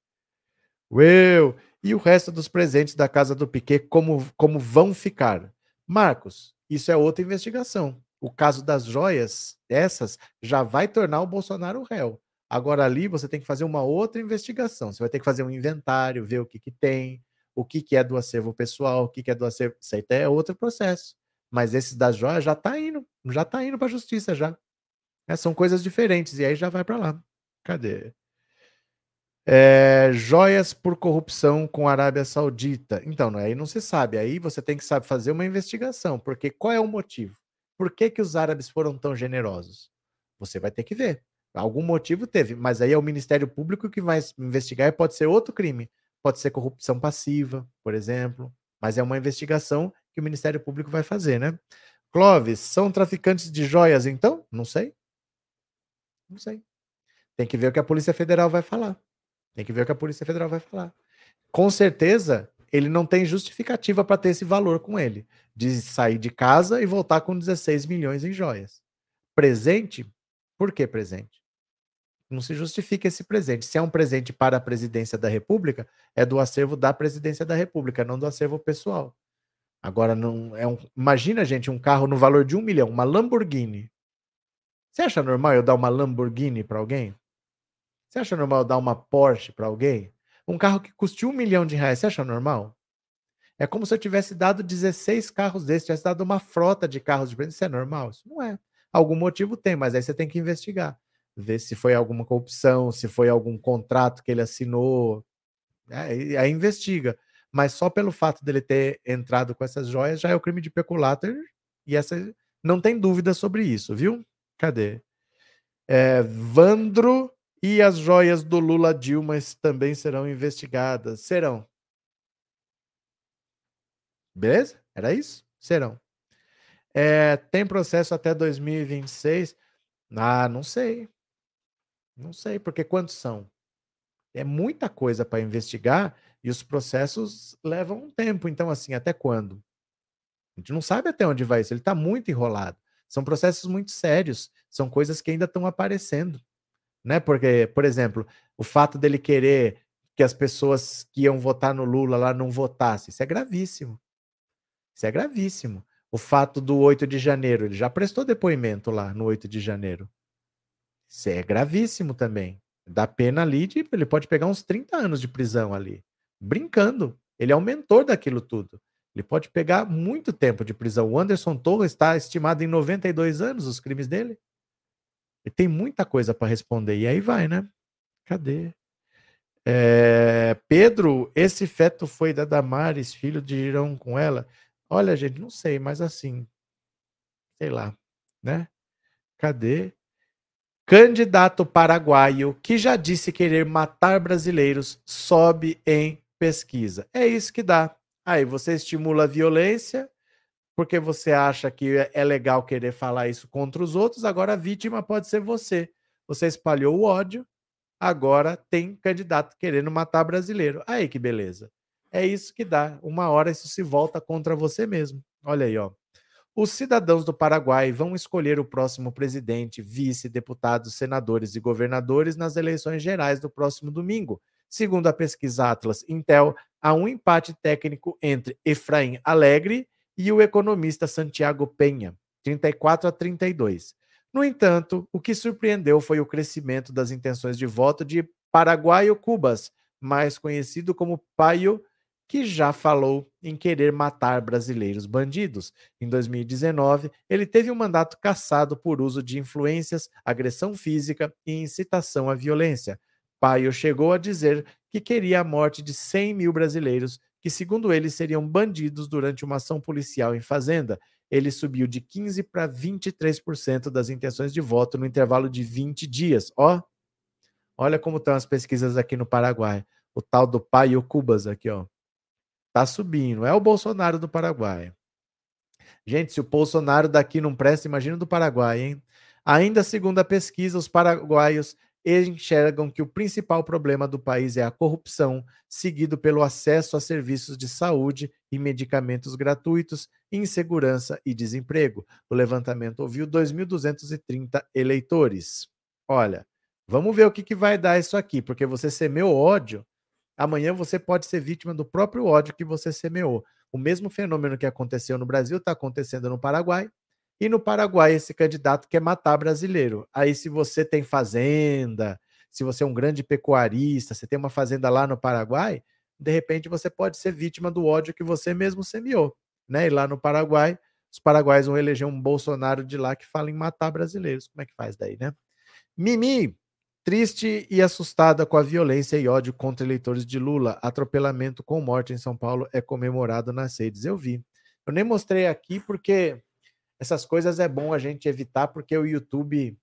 Ueu! E o resto dos presentes da casa do Piquet, como, como vão ficar? Marcos, isso é outra investigação. O caso das joias, essas, já vai tornar o Bolsonaro réu. Agora ali você tem que fazer uma outra investigação. Você vai ter que fazer um inventário, ver o que, que tem, o que, que é do acervo pessoal, o que, que é do acervo. Isso aí é outro processo. Mas esse das joias já está indo, já está indo para a justiça já. É, são coisas diferentes, e aí já vai para lá. Cadê? É, joias por corrupção com a Arábia Saudita. Então, aí não se sabe. Aí você tem que saber fazer uma investigação, porque qual é o motivo? Por que, que os árabes foram tão generosos? Você vai ter que ver. Algum motivo teve, mas aí é o Ministério Público que vai investigar e pode ser outro crime. Pode ser corrupção passiva, por exemplo. Mas é uma investigação que o Ministério Público vai fazer, né? Clóvis, são traficantes de joias, então? Não sei. Não sei. Tem que ver o que a Polícia Federal vai falar. Tem que ver o que a Polícia Federal vai falar. Com certeza, ele não tem justificativa para ter esse valor com ele, de sair de casa e voltar com 16 milhões em joias. Presente? Por que presente? Não se justifica esse presente. Se é um presente para a presidência da República, é do acervo da presidência da República, não do acervo pessoal. Agora, não é um. Imagina, gente, um carro no valor de um milhão, uma Lamborghini. Você acha normal eu dar uma Lamborghini para alguém? Você acha normal eu dar uma Porsche para alguém? Um carro que custe um milhão de reais, você acha normal? É como se eu tivesse dado 16 carros desses, tivesse dado uma frota de carros de presente. Isso é normal? Isso não é. Algum motivo tem, mas aí você tem que investigar. Ver se foi alguma corrupção, se foi algum contrato que ele assinou. Aí, aí investiga. Mas só pelo fato dele ter entrado com essas joias já é o crime de peculato. E essa não tem dúvida sobre isso, viu? Cadê? É, Vandro e as joias do Lula Dilma também serão investigadas. Serão. Beleza? Era isso? Serão. É, tem processo até 2026. Ah, não sei. Não sei, porque quantos são? É muita coisa para investigar e os processos levam um tempo. Então, assim, até quando? A gente não sabe até onde vai isso. Ele está muito enrolado. São processos muito sérios. São coisas que ainda estão aparecendo. Né? Porque, por exemplo, o fato dele querer que as pessoas que iam votar no Lula lá não votassem, isso é gravíssimo. Isso é gravíssimo. O fato do 8 de janeiro, ele já prestou depoimento lá no 8 de janeiro. Isso é gravíssimo também. Dá pena ali de. Ele pode pegar uns 30 anos de prisão ali. Brincando. Ele é o mentor daquilo tudo. Ele pode pegar muito tempo de prisão. O Anderson Torres está estimado em 92 anos os crimes dele. Ele tem muita coisa para responder. E aí vai, né? Cadê? É, Pedro, esse feto foi da Damares, filho de Irão com ela? Olha, gente, não sei, mas assim, sei lá, né? Cadê? Candidato paraguaio que já disse querer matar brasileiros sobe em pesquisa. É isso que dá. Aí você estimula a violência, porque você acha que é, é legal querer falar isso contra os outros, agora a vítima pode ser você. Você espalhou o ódio, agora tem candidato querendo matar brasileiro. Aí que beleza. É isso que dá. Uma hora isso se volta contra você mesmo. Olha aí, ó. Os cidadãos do Paraguai vão escolher o próximo presidente, vice, deputados, senadores e governadores nas eleições gerais do próximo domingo. Segundo a pesquisa Atlas Intel, há um empate técnico entre Efraim Alegre e o economista Santiago Penha, 34 a 32. No entanto, o que surpreendeu foi o crescimento das intenções de voto de Paraguaio Cubas, mais conhecido como Paio que já falou em querer matar brasileiros bandidos. Em 2019, ele teve um mandato cassado por uso de influências, agressão física e incitação à violência. Paio chegou a dizer que queria a morte de 100 mil brasileiros que, segundo ele, seriam bandidos durante uma ação policial em fazenda. Ele subiu de 15% para 23% das intenções de voto no intervalo de 20 dias. Ó, olha como estão as pesquisas aqui no Paraguai. O tal do Paio Cubas aqui, ó. Tá subindo. É o Bolsonaro do Paraguai. Gente, se o Bolsonaro daqui não presta, imagina do Paraguai, hein? Ainda segundo a pesquisa, os paraguaios enxergam que o principal problema do país é a corrupção, seguido pelo acesso a serviços de saúde e medicamentos gratuitos, insegurança e desemprego. O levantamento ouviu 2.230 eleitores. Olha, vamos ver o que, que vai dar isso aqui, porque você semeou ódio, amanhã você pode ser vítima do próprio ódio que você semeou. O mesmo fenômeno que aconteceu no Brasil está acontecendo no Paraguai. E no Paraguai, esse candidato quer matar brasileiro. Aí, se você tem fazenda, se você é um grande pecuarista, você tem uma fazenda lá no Paraguai, de repente você pode ser vítima do ódio que você mesmo semeou. Né? E lá no Paraguai, os paraguaios vão eleger um Bolsonaro de lá que fala em matar brasileiros. Como é que faz daí, né? Mimi, Triste e assustada com a violência e ódio contra eleitores de Lula, atropelamento com morte em São Paulo é comemorado nas redes. Eu vi. Eu nem mostrei aqui porque essas coisas é bom a gente evitar, porque o YouTube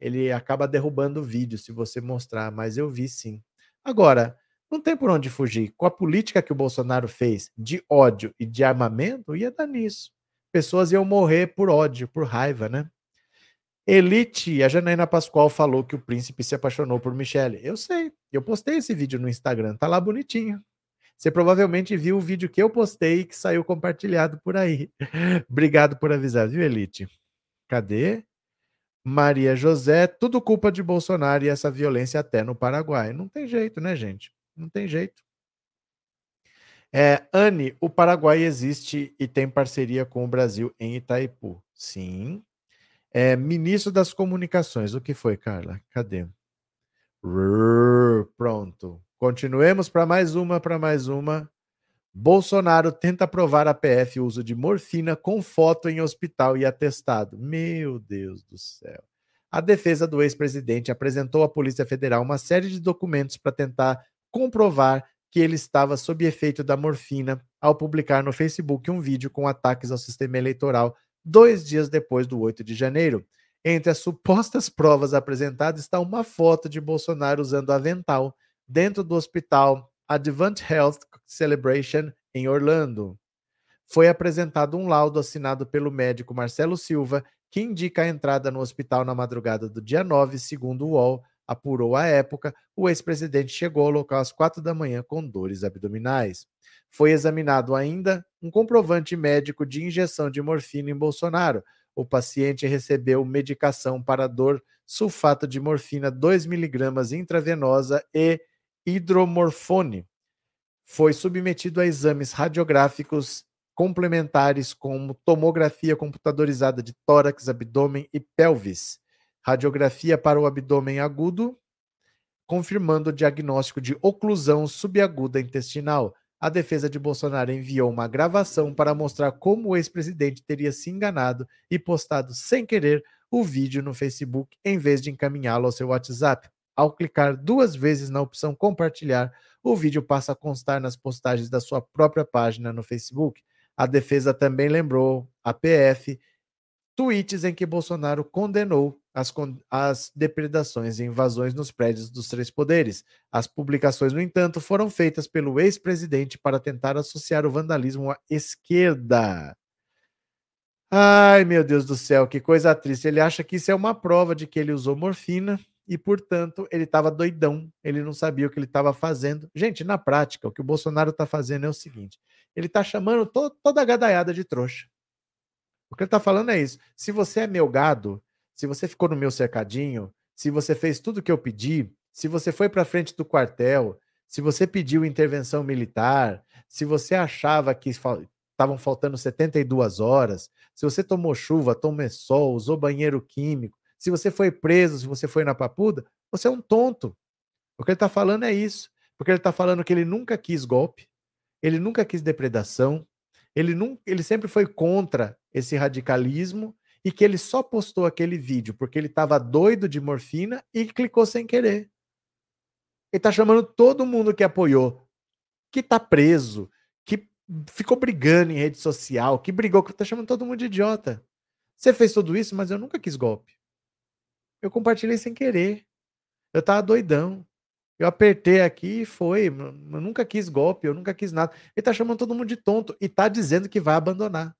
ele acaba derrubando o vídeo se você mostrar, mas eu vi sim. Agora, não tem por onde fugir. Com a política que o Bolsonaro fez de ódio e de armamento, ia dar nisso. Pessoas iam morrer por ódio, por raiva, né? Elite, a Janaína Pascoal falou que o príncipe se apaixonou por Michelle. Eu sei, eu postei esse vídeo no Instagram, tá lá bonitinho. Você provavelmente viu o vídeo que eu postei que saiu compartilhado por aí. [laughs] Obrigado por avisar, viu, Elite? Cadê? Maria José, tudo culpa de Bolsonaro e essa violência até no Paraguai. Não tem jeito, né, gente? Não tem jeito. É, Anne, o Paraguai existe e tem parceria com o Brasil em Itaipu. Sim, é, ministro das Comunicações. O que foi, Carla? Cadê? Pronto. Continuemos para mais uma, para mais uma. Bolsonaro tenta aprovar a PF uso de morfina com foto em hospital e atestado. Meu Deus do céu. A defesa do ex-presidente apresentou à Polícia Federal uma série de documentos para tentar comprovar que ele estava sob efeito da morfina ao publicar no Facebook um vídeo com ataques ao sistema eleitoral dois dias depois do 8 de janeiro. Entre as supostas provas apresentadas está uma foto de Bolsonaro usando avental dentro do hospital Advent Health Celebration em Orlando. Foi apresentado um laudo assinado pelo médico Marcelo Silva que indica a entrada no hospital na madrugada do dia 9, segundo o UOL, apurou a época, o ex-presidente chegou ao local às quatro da manhã com dores abdominais. Foi examinado ainda um comprovante médico de injeção de morfina em Bolsonaro. O paciente recebeu medicação para dor, sulfato de morfina 2mg intravenosa e hidromorfone. Foi submetido a exames radiográficos complementares como tomografia computadorizada de tórax, abdômen e pelvis, radiografia para o abdômen agudo, confirmando o diagnóstico de oclusão subaguda intestinal. A defesa de Bolsonaro enviou uma gravação para mostrar como o ex-presidente teria se enganado e postado sem querer o vídeo no Facebook em vez de encaminhá-lo ao seu WhatsApp. Ao clicar duas vezes na opção compartilhar, o vídeo passa a constar nas postagens da sua própria página no Facebook. A defesa também lembrou a PF tweets em que Bolsonaro condenou as, as depredações e invasões nos prédios dos três poderes. As publicações, no entanto, foram feitas pelo ex-presidente para tentar associar o vandalismo à esquerda. Ai, meu Deus do céu, que coisa triste. Ele acha que isso é uma prova de que ele usou morfina e, portanto, ele estava doidão, ele não sabia o que ele estava fazendo. Gente, na prática, o que o Bolsonaro está fazendo é o seguinte: ele está chamando to toda a gadaiada de trouxa. O que ele está falando é isso. Se você é meu gado, se você ficou no meu cercadinho, se você fez tudo o que eu pedi, se você foi para frente do quartel, se você pediu intervenção militar, se você achava que estavam faltando 72 horas, se você tomou chuva, tomou sol, usou banheiro químico, se você foi preso, se você foi na papuda, você é um tonto. O que ele está falando é isso. Porque ele está falando que ele nunca quis golpe, ele nunca quis depredação, ele, nunca, ele sempre foi contra esse radicalismo e que ele só postou aquele vídeo porque ele estava doido de morfina e clicou sem querer. Ele está chamando todo mundo que apoiou, que está preso, ficou brigando em rede social, que brigou, que tá chamando todo mundo de idiota. Você fez tudo isso, mas eu nunca quis golpe. Eu compartilhei sem querer. Eu tava doidão. Eu apertei aqui e foi. Eu nunca quis golpe, eu nunca quis nada. Ele tá chamando todo mundo de tonto e tá dizendo que vai abandonar.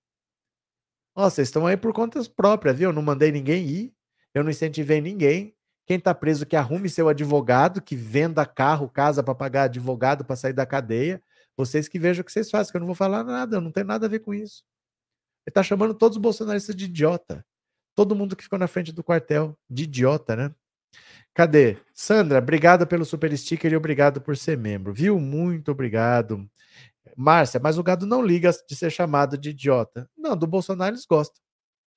Ó, vocês estão aí por conta própria, viu? Eu não mandei ninguém ir, eu não incentivei ninguém. Quem tá preso que arrume seu advogado, que venda carro, casa para pagar advogado para sair da cadeia. Vocês que vejam o que vocês fazem, que eu não vou falar nada, eu não tenho nada a ver com isso. Ele tá chamando todos os bolsonaristas de idiota. Todo mundo que ficou na frente do quartel de idiota, né? Cadê? Sandra, obrigada pelo super sticker e obrigado por ser membro, viu? Muito obrigado. Márcia, mas o gado não liga de ser chamado de idiota. Não, do Bolsonaro eles gostam.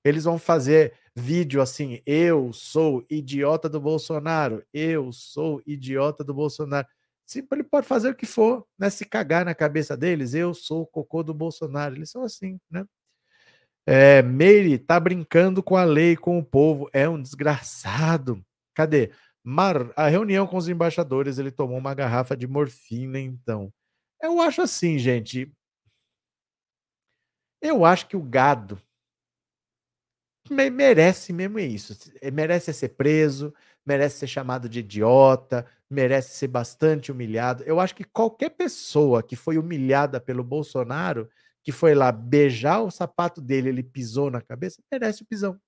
Eles vão fazer vídeo assim: eu sou idiota do Bolsonaro, eu sou idiota do Bolsonaro. Ele pode fazer o que for, né? Se cagar na cabeça deles, eu sou o cocô do Bolsonaro. Eles são assim, né? É, Meire tá brincando com a lei, com o povo. É um desgraçado. Cadê? Mar, a reunião com os embaixadores, ele tomou uma garrafa de morfina, então. Eu acho assim, gente. Eu acho que o gado merece mesmo isso. Merece ser preso, merece ser chamado de idiota, merece ser bastante humilhado. Eu acho que qualquer pessoa que foi humilhada pelo Bolsonaro, que foi lá beijar o sapato dele, ele pisou na cabeça, merece o pisão.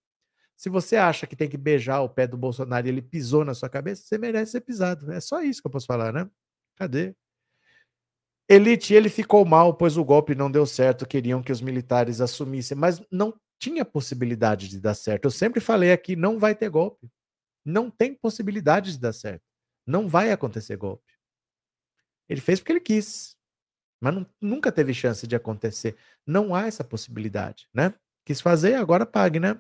Se você acha que tem que beijar o pé do Bolsonaro e ele pisou na sua cabeça, você merece ser pisado. É só isso que eu posso falar, né? Cadê? Elite, ele ficou mal, pois o golpe não deu certo, queriam que os militares assumissem, mas não tinha possibilidade de dar certo. Eu sempre falei aqui, não vai ter golpe. Não tem possibilidade de dar certo. Não vai acontecer golpe. Ele fez porque ele quis, mas não, nunca teve chance de acontecer. Não há essa possibilidade, né? Quis fazer, agora pague, né?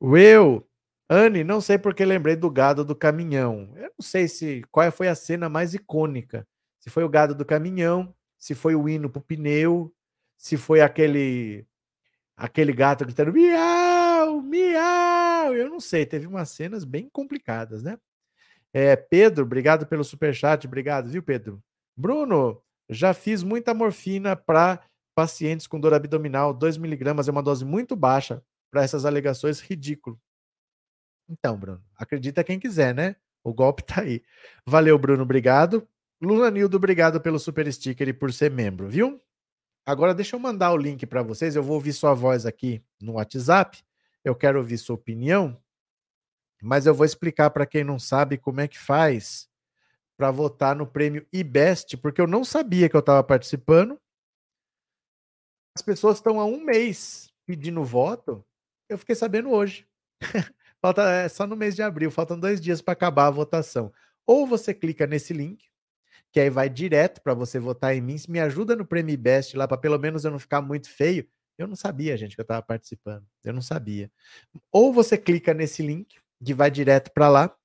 Will, Anne, não sei porque lembrei do gado do caminhão. Eu não sei se qual foi a cena mais icônica. Se foi o gado do caminhão, se foi o hino pro pneu, se foi aquele aquele gato gritando miau, miau. Eu não sei, teve umas cenas bem complicadas, né? É, Pedro, obrigado pelo super chat, obrigado, viu, Pedro? Bruno, já fiz muita morfina para pacientes com dor abdominal, 2 miligramas é uma dose muito baixa para essas alegações, ridículo. Então, Bruno, acredita quem quiser, né? O golpe tá aí. Valeu, Bruno, obrigado. Luna Nildo, obrigado pelo super sticker e por ser membro, viu? Agora deixa eu mandar o link para vocês. Eu vou ouvir sua voz aqui no WhatsApp. Eu quero ouvir sua opinião, mas eu vou explicar para quem não sabe como é que faz para votar no prêmio IBEST, porque eu não sabia que eu estava participando. As pessoas estão há um mês pedindo voto. Eu fiquei sabendo hoje. [laughs] Falta é só no mês de abril, faltam dois dias para acabar a votação. Ou você clica nesse link, que aí vai direto para você votar em mim. Se me ajuda no Prêmio Best lá, para pelo menos eu não ficar muito feio. Eu não sabia, gente, que eu estava participando. Eu não sabia. Ou você clica nesse link, que vai direto para lá.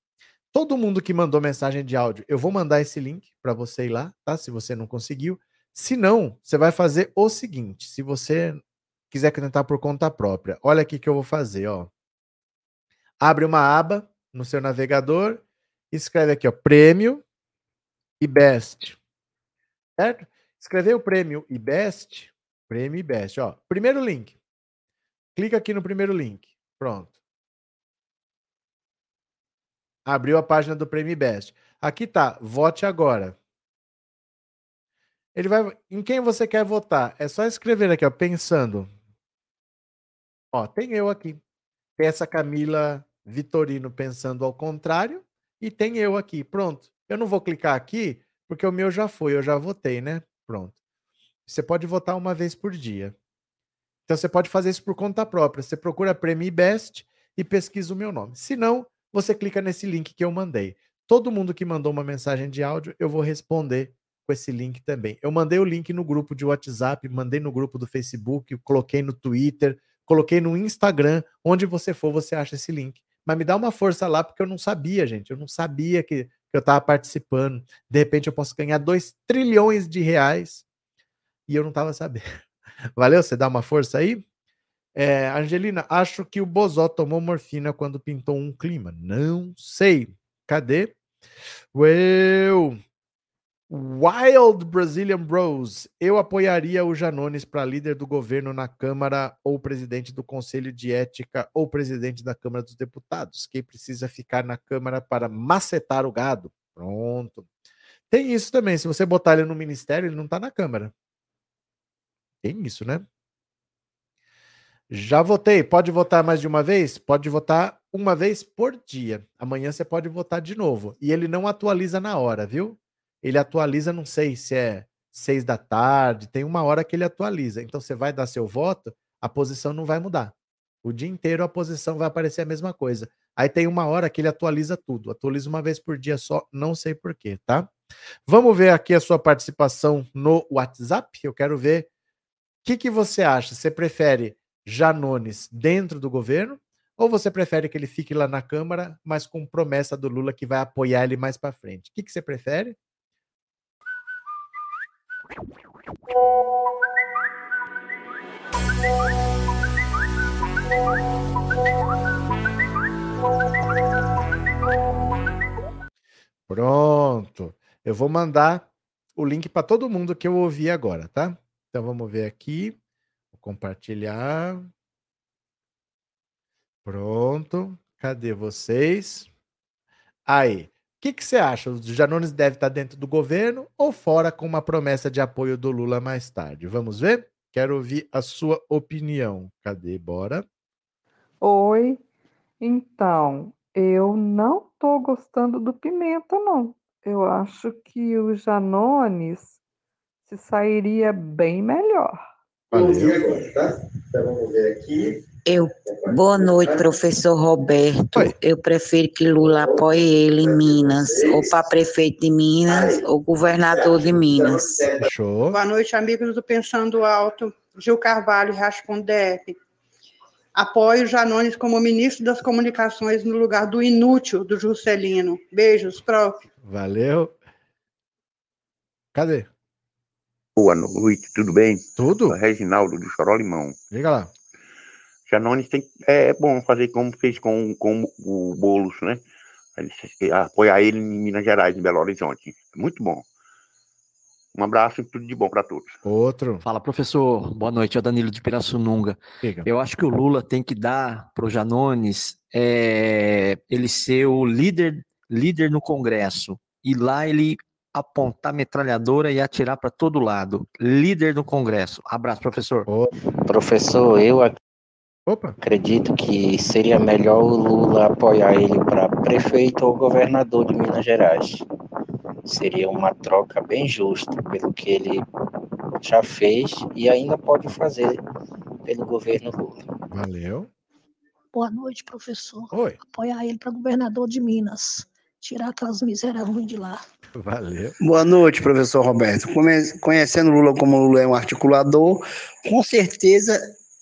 Todo mundo que mandou mensagem de áudio, eu vou mandar esse link para você ir lá, tá? Se você não conseguiu. Se não, você vai fazer o seguinte: se você quiser tentar por conta própria, olha aqui que eu vou fazer, ó. Abre uma aba no seu navegador, escreve aqui, ó, prêmio e best. Certo? Escreveu o prêmio e best, prêmio e best, ó. Primeiro link. Clica aqui no primeiro link. Pronto. Abriu a página do Prêmio Best. Aqui tá, vote agora. Ele vai. Em quem você quer votar? É só escrever aqui, ó, pensando. Ó, tem eu aqui. Tem essa Camila Vitorino pensando ao contrário e tem eu aqui. Pronto. Eu não vou clicar aqui porque o meu já foi, eu já votei, né? Pronto. Você pode votar uma vez por dia. Então você pode fazer isso por conta própria. Você procura Prêmio Best e pesquisa o meu nome. Se não, você clica nesse link que eu mandei. Todo mundo que mandou uma mensagem de áudio, eu vou responder com esse link também. Eu mandei o link no grupo de WhatsApp, mandei no grupo do Facebook, coloquei no Twitter, coloquei no Instagram, onde você for, você acha esse link. Mas me dá uma força lá, porque eu não sabia, gente. Eu não sabia que, que eu estava participando. De repente eu posso ganhar 2 trilhões de reais e eu não estava sabendo. [laughs] Valeu? Você dá uma força aí? É, Angelina, acho que o Bozó tomou morfina quando pintou um clima. Não sei. Cadê? Well, Wild Brazilian Bros. Eu apoiaria o Janones para líder do governo na Câmara, ou presidente do Conselho de Ética, ou presidente da Câmara dos Deputados. Quem precisa ficar na Câmara para macetar o gado? Pronto. Tem isso também. Se você botar ele no ministério, ele não está na Câmara. Tem isso, né? Já votei. Pode votar mais de uma vez? Pode votar uma vez por dia. Amanhã você pode votar de novo. E ele não atualiza na hora, viu? Ele atualiza, não sei se é seis da tarde, tem uma hora que ele atualiza. Então você vai dar seu voto, a posição não vai mudar. O dia inteiro a posição vai aparecer a mesma coisa. Aí tem uma hora que ele atualiza tudo. Atualiza uma vez por dia só, não sei porquê, tá? Vamos ver aqui a sua participação no WhatsApp. Eu quero ver o que, que você acha. Você prefere Janones dentro do governo? Ou você prefere que ele fique lá na Câmara, mas com promessa do Lula que vai apoiar ele mais para frente? O que, que você prefere? Pronto. Eu vou mandar o link para todo mundo que eu ouvi agora, tá? Então vamos ver aqui compartilhar. Pronto. Cadê vocês? Aí. O que, que você acha? O Janones deve estar dentro do governo ou fora com uma promessa de apoio do Lula mais tarde? Vamos ver? Quero ouvir a sua opinião. Cadê? Bora.
Oi. Então, eu não estou gostando do Pimenta, não. Eu acho que o Janones se sairia bem melhor.
Valeu. Tá? Então vamos ver aqui. Eu, boa noite, professor Roberto. Oi. Eu prefiro que Lula apoie ele em Minas, ou para prefeito de Minas, ou governador de Minas.
Show. Boa noite, amigos do Pensando Alto. Gil Carvalho, Rascondep. Apoio Janones como ministro das Comunicações no lugar do inútil do Juscelino. Beijos, prof.
Valeu. Cadê?
Boa noite, tudo bem?
Tudo.
Reginaldo do Choró Limão.
Diga lá.
Janones tem, é bom fazer como fez com, com o Boulos, né? Apoiar ele em Minas Gerais, em Belo Horizonte. Muito bom. Um abraço e tudo de bom para todos.
Outro.
Fala, professor. Boa noite. É o Danilo de Pirassununga. Eu acho que o Lula tem que dar para o Janones é, ele ser o líder, líder no Congresso. E lá ele apontar metralhadora e atirar para todo lado. Líder do Congresso. Abraço, professor.
Professor, eu
Opa.
Acredito que seria melhor o Lula apoiar ele para prefeito ou governador de Minas Gerais. Seria uma troca bem justa pelo que ele já fez e ainda pode fazer pelo governo Lula.
Valeu.
Boa noite, professor.
Oi.
Apoiar ele para governador de Minas. Tirar aquelas misérias ruins de lá. [laughs]
Valeu.
Boa noite, professor Roberto. Conhecendo Lula como Lula é um articulador, com certeza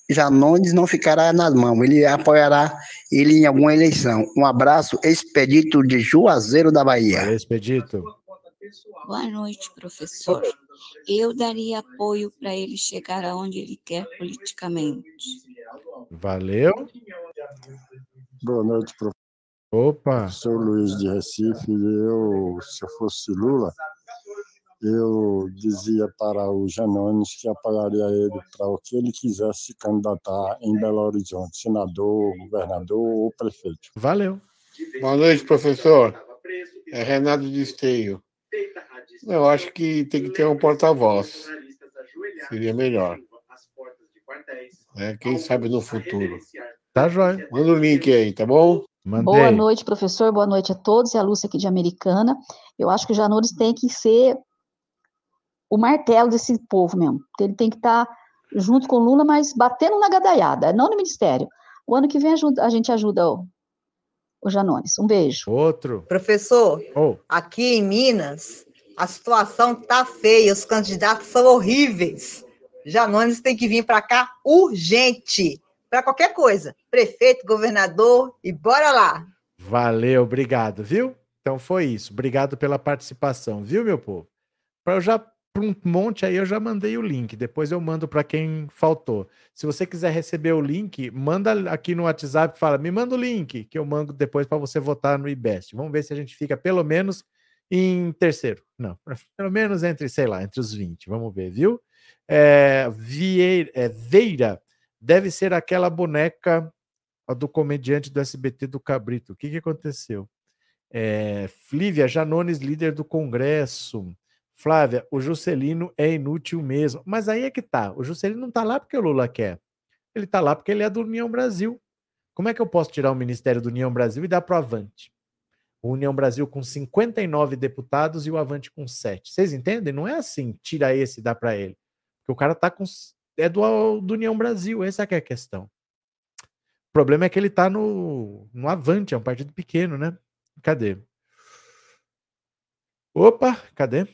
Janones não ficará nas mãos. Ele apoiará ele em alguma eleição. Um abraço, Expedito de Juazeiro da Bahia.
Valeu, Expedito.
Boa noite, professor. Eu daria apoio para ele chegar aonde ele quer politicamente.
Valeu.
Boa noite, professor.
Opa.
Sou Luiz de Recife. Eu, se eu fosse Lula, eu dizia para o Janones que apoiaria ele para o que ele quisesse se candidatar em Belo Horizonte, senador, governador ou prefeito.
Valeu.
Boa noite, professor. É Renato de Esteio. Eu acho que tem que ter um porta-voz. Seria melhor. É, quem sabe no futuro.
Tá, jóia.
Manda o link aí, tá bom?
Mandei.
Boa noite, professor. Boa noite a todos. É a Lúcia aqui de Americana. Eu acho que o Janones tem que ser o martelo desse povo mesmo. Ele tem que estar tá junto com o Lula, mas batendo na gadaiada, não no ministério. O ano que vem a gente ajuda o, o Janones. Um beijo.
Outro.
Professor,
oh.
aqui em Minas, a situação tá feia, os candidatos são horríveis. Janones tem que vir para cá urgente, para qualquer coisa. Prefeito, governador e bora lá.
Valeu, obrigado, viu? Então foi isso. Obrigado pela participação, viu, meu povo? Para eu já para um monte aí eu já mandei o link. Depois eu mando para quem faltou. Se você quiser receber o link, manda aqui no WhatsApp, fala, me manda o link que eu mando depois para você votar no IBEST. Vamos ver se a gente fica pelo menos em terceiro. Não, [laughs] pelo menos entre, sei lá, entre os 20. Vamos ver, viu? É, Vieira, é, Veira deve ser aquela boneca do comediante do SBT do Cabrito. O que, que aconteceu? É, Flívia Janones, líder do Congresso. Flávia, o Juscelino é inútil mesmo. Mas aí é que tá. O Juscelino não tá lá porque o Lula quer. Ele tá lá porque ele é do União Brasil. Como é que eu posso tirar o Ministério do União Brasil e dar pro Avante? O União Brasil com 59 deputados e o Avante com 7. Vocês entendem? Não é assim, tira esse e dá para ele. Porque o cara tá com. É do, do União Brasil, essa é a questão. O problema é que ele tá no, no Avante, é um partido pequeno, né? Cadê? Opa, cadê?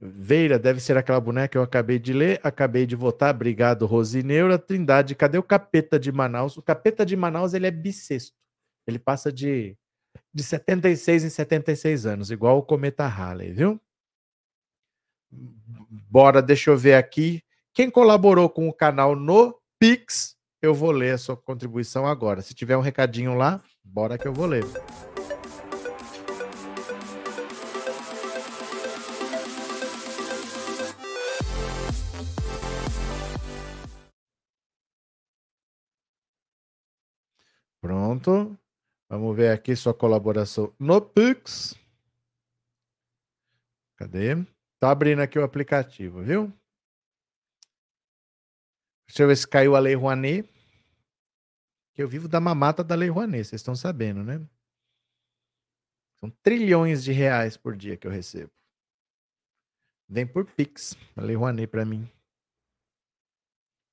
Veira deve ser aquela boneca que eu acabei de ler, acabei de votar. Obrigado, Rosineura. Trindade, cadê o capeta de Manaus? O capeta de Manaus ele é bissexto. Ele passa de, de 76 em 76 anos, igual o cometa Halley, viu? Bora, deixa eu ver aqui. Quem colaborou com o canal no Pix, eu vou ler a sua contribuição agora. Se tiver um recadinho lá, bora que eu vou ler. Pronto. Vamos ver aqui sua colaboração no Pix. Cadê? Tá abrindo aqui o aplicativo, viu? Deixa eu ver se caiu a Lei Rouanet. Que eu vivo da mamata da Lei Rouanet, vocês estão sabendo, né? São trilhões de reais por dia que eu recebo. Vem por Pix, a Lei Rouanet para mim.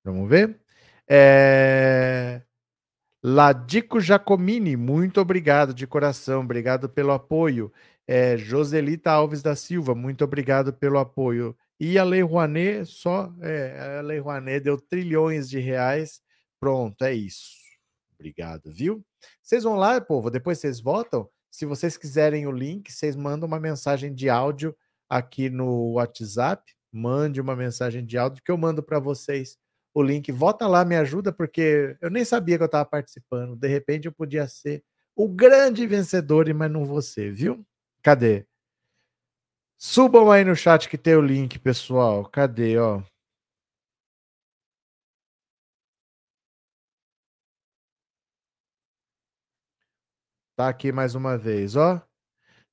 Vamos ver? É... Ladico Jacomini, muito obrigado de coração, obrigado pelo apoio. É, Joselita Alves da Silva, muito obrigado pelo apoio. E a Lei Rouanet, só é, a Lei Rouanet deu trilhões de reais. Pronto, é isso. Obrigado, viu? Vocês vão lá, povo, depois vocês votam. Se vocês quiserem o link, vocês mandam uma mensagem de áudio aqui no WhatsApp. Mande uma mensagem de áudio que eu mando para vocês o link. Vota lá, me ajuda, porque eu nem sabia que eu estava participando. De repente eu podia ser o grande vencedor, mas não você, viu? Cadê? Subam aí no chat que tem o link, pessoal. Cadê, ó? Tá aqui mais uma vez, ó.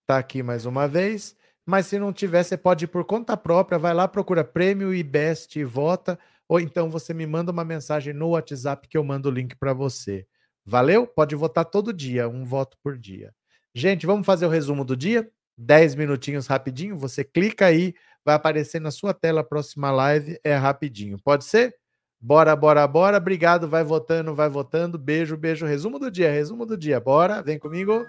Tá aqui mais uma vez. Mas se não tiver, você pode ir por conta própria, vai lá, procura prêmio e best e vota ou então você me manda uma mensagem no WhatsApp que eu mando o link para você. Valeu? Pode votar todo dia, um voto por dia. Gente, vamos fazer o resumo do dia? 10 minutinhos rapidinho, você clica aí, vai aparecer na sua tela a próxima live, é rapidinho. Pode ser? Bora, bora, bora. Obrigado, vai votando, vai votando. Beijo, beijo. Resumo do dia, resumo do dia. Bora, vem comigo.